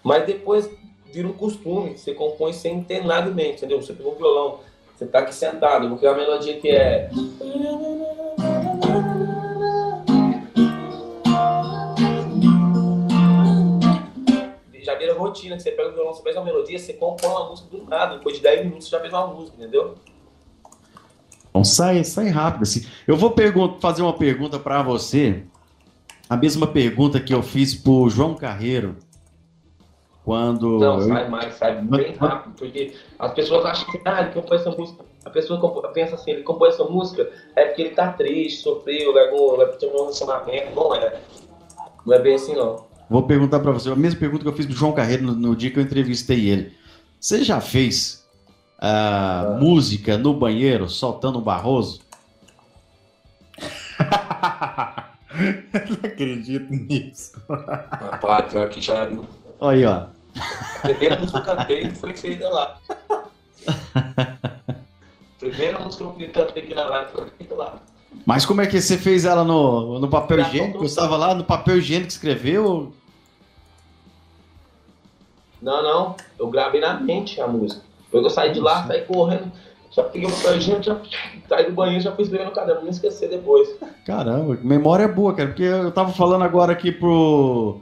Mas depois vira um costume, você compõe sem ter nada em mente, entendeu? Você pegou um violão, você tá aqui sentado, vou criar uma melodia que é. Já vira rotina, que você pega o violão, você faz uma melodia, você compõe uma música do nada, depois de 10 minutos você já fez uma música, entendeu? Então sai, sai rápido assim. Eu vou fazer uma pergunta pra você, a mesma pergunta que eu fiz pro João Carreiro quando Não, eu- sai mais, sai bem rápido, porque as pessoas acham que, ah, ele compôs essa música, a pessoa pensa assim, ele compôs essa música é porque ele tá triste, sofreu, largou, terminou um relacionamento, não é. Não é bem assim, não. Vou perguntar pra você a mesma pergunta que eu fiz pro João Carreiro no, no dia que eu entrevistei ele. Você já fez ah, música no banheiro soltando um barroso? Não acredito nisso. Rapaz, pior que já viu. Aí, ó. Primeira música que eu cantei foi feita lá. Primeira música que eu cantei aqui na live foi feita lá. Mas como é que você fez ela no, no papel Já higiênico? Você estava lá no papel higiênico que escreveu? Não, não. Eu gravei na mente a música. Depois que eu saí de lá, saí correndo. Já peguei papel higiênico, já saí do banheiro, já fui escrever no caderno, não esquecer depois. Caramba, memória é boa, cara, porque eu tava falando agora aqui pro,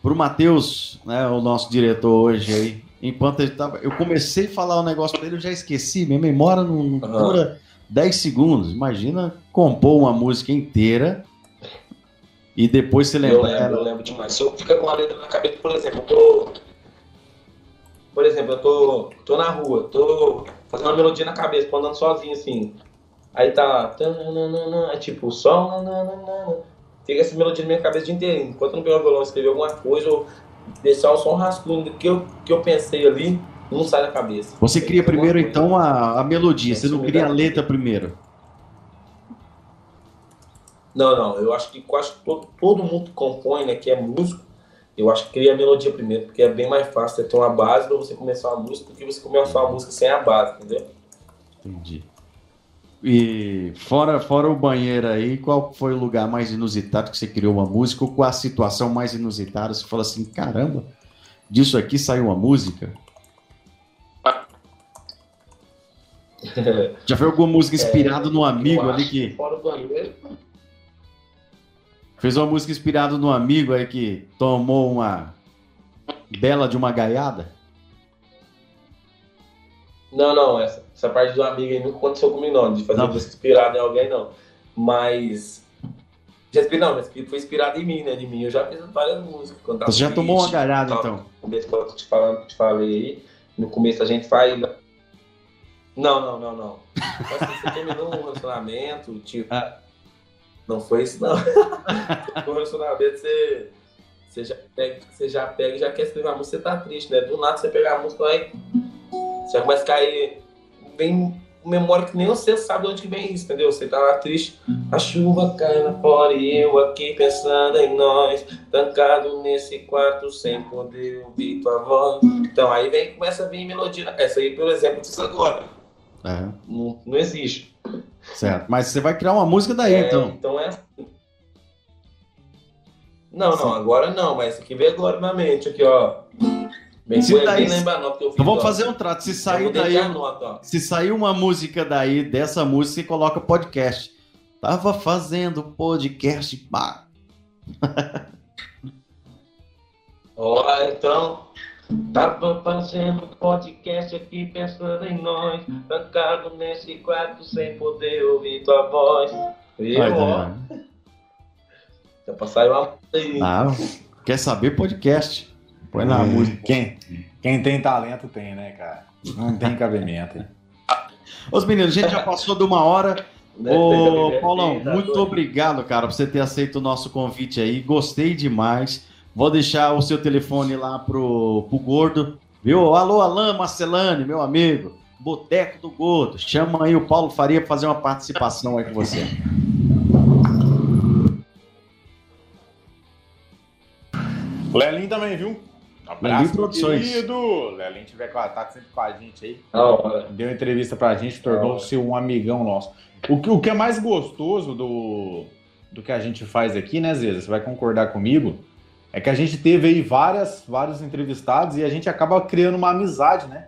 pro Matheus, né, o nosso diretor hoje aí. Enquanto ele tava. Eu comecei a falar um negócio pra ele, eu já esqueci. Minha memória não dura 10 segundos. Imagina compor uma música inteira e depois você Eu lembra. lembro, eu lembro demais. Se eu ficar com uma letra na cabeça, por exemplo, eu tô. Por exemplo, eu tô, tô na rua, tô fazendo uma melodia na cabeça, tô andando sozinho assim. Aí tá. É tipo, o sol. nananana. Fica essa melodia na minha cabeça o dia inteiro. Enquanto eu não pegar o violão e escrever alguma coisa, ou deixar só um rascunho do que eu, que eu pensei ali, não sai da cabeça. Você cria primeiro, coisa. então, a, a melodia. Você não cria a letra primeiro. Não, não. Eu acho que quase todo, todo mundo que compõe, né, que é músico, eu acho que cria a melodia primeiro, porque é bem mais fácil você ter uma base pra você começar uma música do que você começar uma música sem a base, entendeu? Entendi. E fora, fora o banheiro aí, qual foi o lugar mais inusitado que você criou uma música? Ou qual a situação mais inusitada? Você fala assim, caramba, disso aqui saiu uma música? Já foi alguma música inspirada no amigo É, ali que. Fora do banheiro. Fez uma música inspirada no amigo aí que tomou uma bela de uma gaiada? Não, não, essa, essa parte do amigo aí nunca aconteceu comigo, não, de fazer Não. música inspirada em alguém, não. Mas. Já não, mas foi inspirado em mim, né? De mim. Eu já fiz várias músicas. Você já tomou uma triste, tal. então? No começo, quando eu te, falando, te falei aí, no começo a gente faz. Não, não, não, não. Mas assim, você terminou um relacionamento, tipo. Ah. Não foi isso, não. no relacionamento você. Você já, pega, você já pega e já quer escrever uma música, você tá triste, né? Do nada você pega a música aí. Você já começa a cair. Vem memória que nem você sabe de onde que vem isso, entendeu? Você tá lá triste, a chuva cai lá fora e eu aqui pensando em nós, trancado nesse quarto sem poder ouvir tua voz. Então aí vem começa a vir melodia. Essa aí, por exemplo, disso agora. É, Não, não existe. Certo. Mas você vai criar uma música daí, É, então. então é assim. Não, não, agora não, mas aqui veio agora na mente, aqui, ó. Bem, Se daí- bem lembrar, não, porque eu fiz. Então vamos fazer um trato. Se sair daí. nota. Se sair uma música daí, dessa música, você coloca podcast. Tava fazendo podcast. Bah. Ó, então. Tava fazendo podcast aqui pensando em nós, trancado nesse quarto sem poder ouvir tua voz. Eu, ó, já sair uma aí. Ah, quer saber podcast? Põe na Hum, música. Quem, quem tem talento tem, né, cara? Não tem cabimento. Os meninos, a gente já passou de uma hora. Né, Ô, Paulão, tá muito doido. obrigado, cara, por você ter aceito o nosso convite aí. Gostei demais. Vou deixar o seu telefone lá pro, pro Gordo. Viu? Alô, Alain Marcelani, meu amigo. Boteco do Gordo. Chama aí o Paulo Faria para fazer uma participação aí com você. Lelinho também, viu? Abraço, Produções. querido. Lelinho tiver com tá sempre com a gente aí. Hora. Deu entrevista pra gente, tornou-se um amigão nosso. O que, o que é mais gostoso do, do que a gente faz aqui, né, Zeza? Você vai concordar comigo? É que a gente teve aí várias, vários entrevistados e a gente acaba criando uma amizade, né?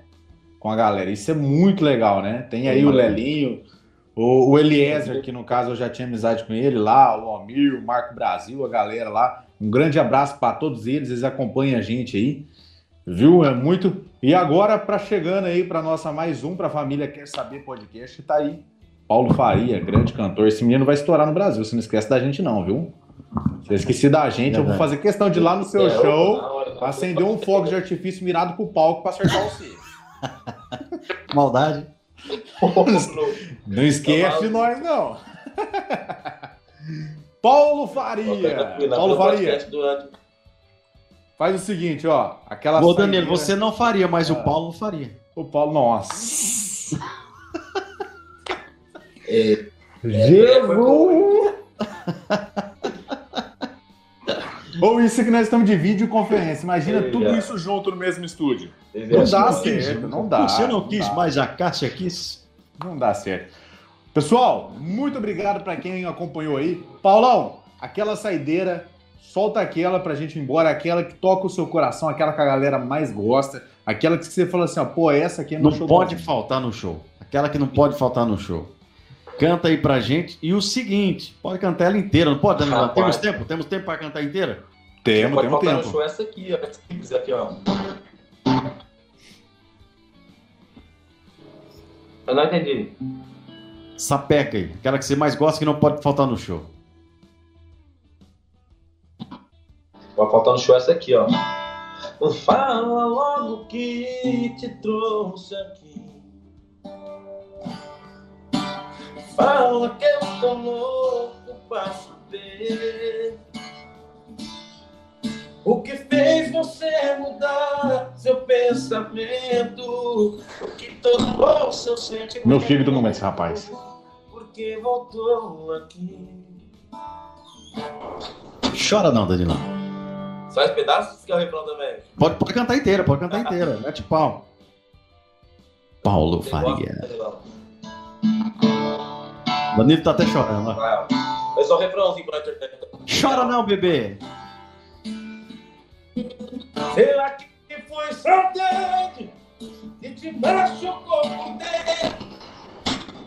Com a galera. Isso é muito legal, né? Tem aí o Lelinho, o, o Eliezer, que no caso eu já tinha amizade com ele lá, o Almir, o Marco Brasil, a galera lá. Um grande abraço para todos eles, eles acompanham a gente aí. Viu? É muito. E agora, para chegando aí para nossa mais um, para a família Quer Saber Podcast, tá aí. Paulo Faria, grande cantor. Esse menino vai estourar no Brasil. Você não esquece da gente, não, viu? Se esqueci da gente, eu vou fazer questão de ir lá no seu É, show, acender um fogo de artifício mirado pro palco para acertar você. Maldade. Não esquece de nós, não. Paulo Faria. Paulo Faria, faz o seguinte, ó. Aquela Ô, Danilo, você não faria, mas o Ah. Paulo faria. O Paulo, nossa. É, Jesus! Ou isso que nós estamos de videoconferência. Imagina é, tudo isso junto no mesmo estúdio. Não dá certo, não dá. Você não quis dá. mais, a Cássia quis. Não dá certo. Pessoal, muito obrigado para quem acompanhou aí. Paulão, aquela saideira, solta aquela pra gente ir embora, aquela que toca o seu coração, aquela que a galera mais gosta, aquela que você fala assim, ó, pô, essa aqui é Não pode faltar no show. Aquela que não pode faltar no show. Canta aí pra gente. E o seguinte, pode cantar ela inteira, não pode, Danilo? Temos tempo? Temos tempo pra cantar inteira? Temos, temos tempo. No show essa aqui, ó. Essa aqui, ó. Eu não entendi. Sapeca aí. Aquela que você mais gosta que não pode faltar no show. Pode faltar no show essa aqui, ó. Fala logo que te trouxe aqui. Fala que eu tô louco pra saber o que fez você mudar seu pensamento, o que tornou seu sentimento. Meu filho do momento, rapaz. Porque voltou aqui. Chora não, Danilão. Só esse pedaço que é o refrão também? Pode, pode cantar inteira, pode cantar inteira. Mete pau. Paulo Faria. Danilo tá até chorando. Ó. É só refrãozinho pra internet. Chora não, bebê. Será que foi saudade que te machucou por dentro?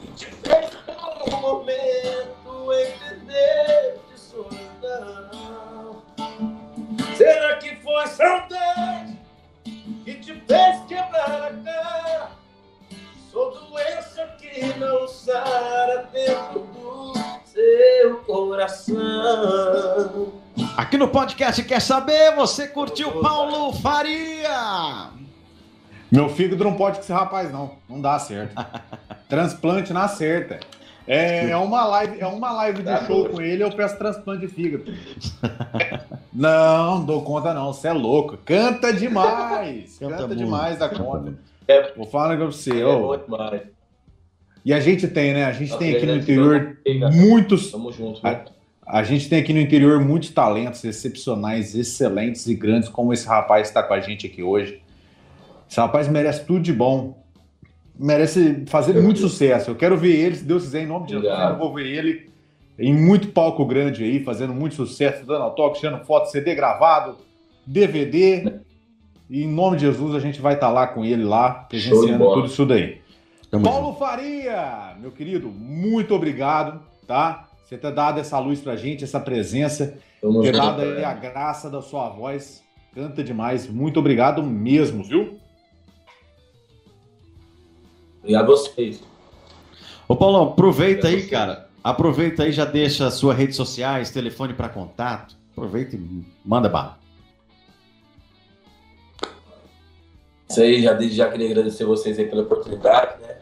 Que te fez por um momento entender de solidão? Será que foi saudade que te fez quebrar a cara? Sou doença que não sara dentro do seu coração. Aqui no podcast Quer Saber, você curtiu Paulo Faria? Meu fígado não pode ser rapaz, não. Não dá certo. Transplante na certa. É, é, uma live, é uma live de tá show com ele, eu peço transplante de fígado. não, não dou conta não, você é louco. Canta demais. Canta, Canta demais da conta. É, Vou falar pra você, é oh. E a gente tem, né? A gente tem aqui no interior muitos. Tamo junto, né? A gente tem aqui no interior muitos talentos excepcionais, excelentes e grandes, como esse rapaz está com a gente aqui hoje. Esse rapaz merece tudo de bom. Merece fazer muito sucesso. Eu quero ver ele, se Deus quiser, em nome de Jesus, eu vou ver ele em muito palco grande aí, fazendo muito sucesso, dando toque, tirando foto, CD gravado, DVD. E em nome de Jesus, a gente vai estar tá lá com ele lá, presenciando tudo isso daí. Tamo Paulo junto. Faria, meu querido, muito obrigado, tá? Você ter dado essa luz pra gente, essa presença, Tamo ter dado aí a graça da sua voz. Canta demais. Muito obrigado mesmo, viu? Obrigado a vocês. Ô, Paulão, aproveita aí, cara. Aproveita aí, já deixa suas redes sociais, telefone para contato. Aproveita e manda bala. Isso aí, já, já queria agradecer vocês aí pela oportunidade, né?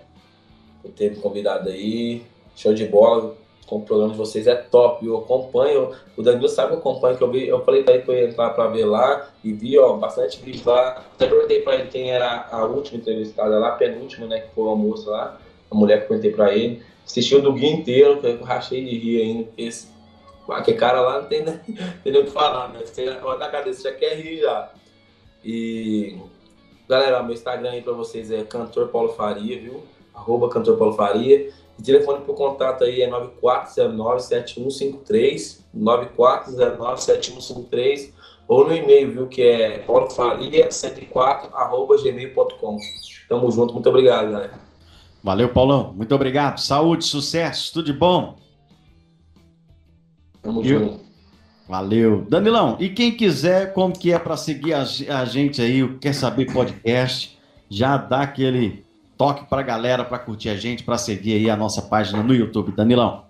Por ter me convidado aí. Show de bola com o programa de vocês é top. Eu acompanho, o Danilo sabe que eu acompanho, que eu vi, eu falei pra ele que eu ia entrar pra ver lá e vi, ó, bastante vídeo lá. Até perguntei pra ele quem era a última entrevistada lá, penúltima, né, que foi a moça lá, a mulher que eu perguntei pra ele. Assistiu do guia inteiro, que eu rachei de rir ainda, porque esse, aquele cara lá não tem, né, tem o que falar, né? Você na cabeça já quer rir já. E galera, meu Instagram aí pra vocês é cantor Paulo Faria, viu? Arroba cantor Paulo Faria. O telefone para o contato aí é 9409-7153, 9409-7153, ou no e-mail, viu, que é paulofaria104, arroba gmail.com. Tamo junto, muito obrigado, galera. Valeu, Paulão. Muito obrigado. Saúde, sucesso, tudo de bom. Tamo e... junto. Valeu. Danilão, e quem quiser, como que é para seguir a, gente aí, o Quer Saber Podcast, já dá aquele toque para a galera para curtir a gente, para seguir aí a nossa página no YouTube. Danilão.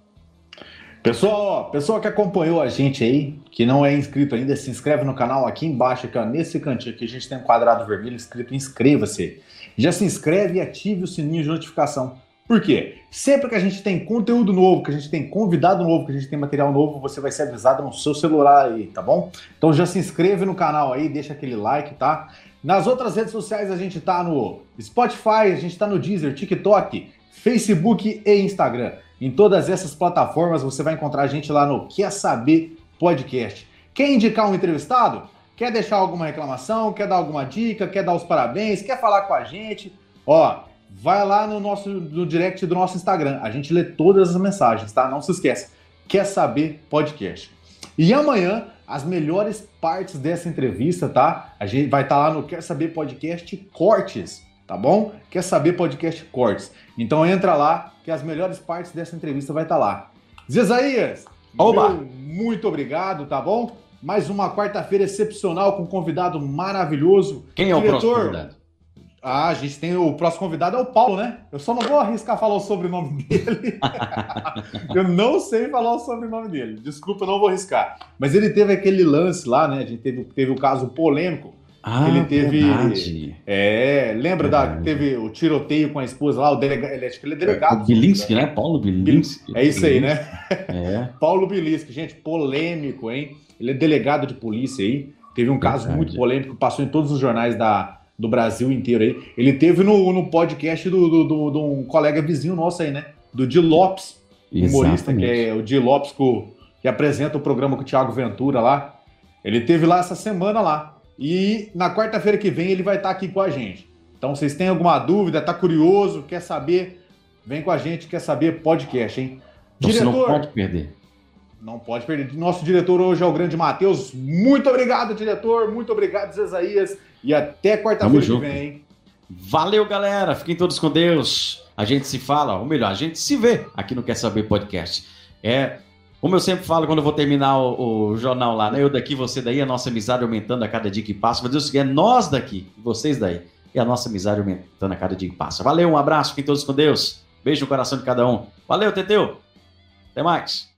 Pessoal, pessoal que acompanhou a gente aí, que não é inscrito ainda, se inscreve no canal aqui embaixo, aqui, ó, nesse cantinho aqui, a gente tem um quadrado vermelho escrito inscreva-se. Já se inscreve e ative o sininho de notificação. Por quê? Sempre que a gente tem conteúdo novo, que a gente tem convidado novo, que a gente tem material novo, você vai ser avisado no seu celular aí, tá bom? Então já se inscreve no canal aí, deixa aquele like, tá? Nas outras redes sociais a gente tá no Spotify, a gente tá no Deezer, TikTok, Facebook e Instagram. Em todas essas plataformas você vai encontrar a gente lá no Quer Saber Podcast. Quer indicar um entrevistado? Quer deixar alguma reclamação? Quer dar alguma dica? Quer dar os parabéns? Quer falar com a gente? Ó, vai lá no nosso no direct do nosso Instagram. A gente lê todas as mensagens, tá? Não se esqueça. Quer saber podcast. E amanhã as melhores partes dessa entrevista, tá? A gente vai estar tá lá no Quer Saber Podcast Cortes, tá bom? Quer Saber Podcast Cortes. Então entra lá que as melhores partes dessa entrevista vai estar tá lá. Zezaías, Oba! muito obrigado, tá bom? Mais uma quarta-feira excepcional com um convidado maravilhoso. Quem é Diretor, o próximo convidado? Ah, a gente tem o próximo convidado é o Paulo, né? Eu só não vou arriscar falar o sobrenome dele. eu não sei falar o sobrenome dele. Desculpa, eu não vou arriscar. Mas ele teve aquele lance lá, né? A gente teve, teve o caso polêmico. Ah, ele teve. Verdade. É, lembra verdade. da teve o tiroteio com a esposa lá, o delegado, ele acho que ele é delegado. O Bilinski, né? Paulo Bilinski. É isso aí, né? É. Paulo Bilinski, gente, polêmico, hein? Ele é delegado de polícia aí. Teve um caso verdade. muito polêmico, passou em todos os jornais da, do Brasil inteiro aí. Ele teve no, no podcast do, do, do, do um colega vizinho nosso aí, né? Do Di Lopes, humorista, que é o Di Lopes que, que apresenta o programa com o Thiago Ventura lá. Ele teve lá essa semana lá. E na quarta-feira que vem ele vai estar aqui com a gente. Então, vocês têm alguma dúvida, tá curioso, quer saber, vem com a gente, quer saber podcast, hein? Diretor, você não pode perder. Não pode perder. Nosso diretor hoje é o grande Matheus. Muito obrigado, diretor. Muito obrigado, Zezaías. E até quarta-feira que vem. Valeu, galera. Fiquem todos com Deus. A gente se fala, ou melhor, a gente se vê aqui no Quer Saber Podcast. É, como eu sempre falo quando eu vou terminar o, o, jornal lá, né? Eu daqui, você daí, a nossa amizade aumentando a cada dia que passa. Mas Deus é nós daqui, vocês daí. E a nossa amizade aumentando a cada dia que passa. Valeu, um abraço, fiquem todos com Deus. Beijo no coração de cada um. Valeu, Teteu. Até mais.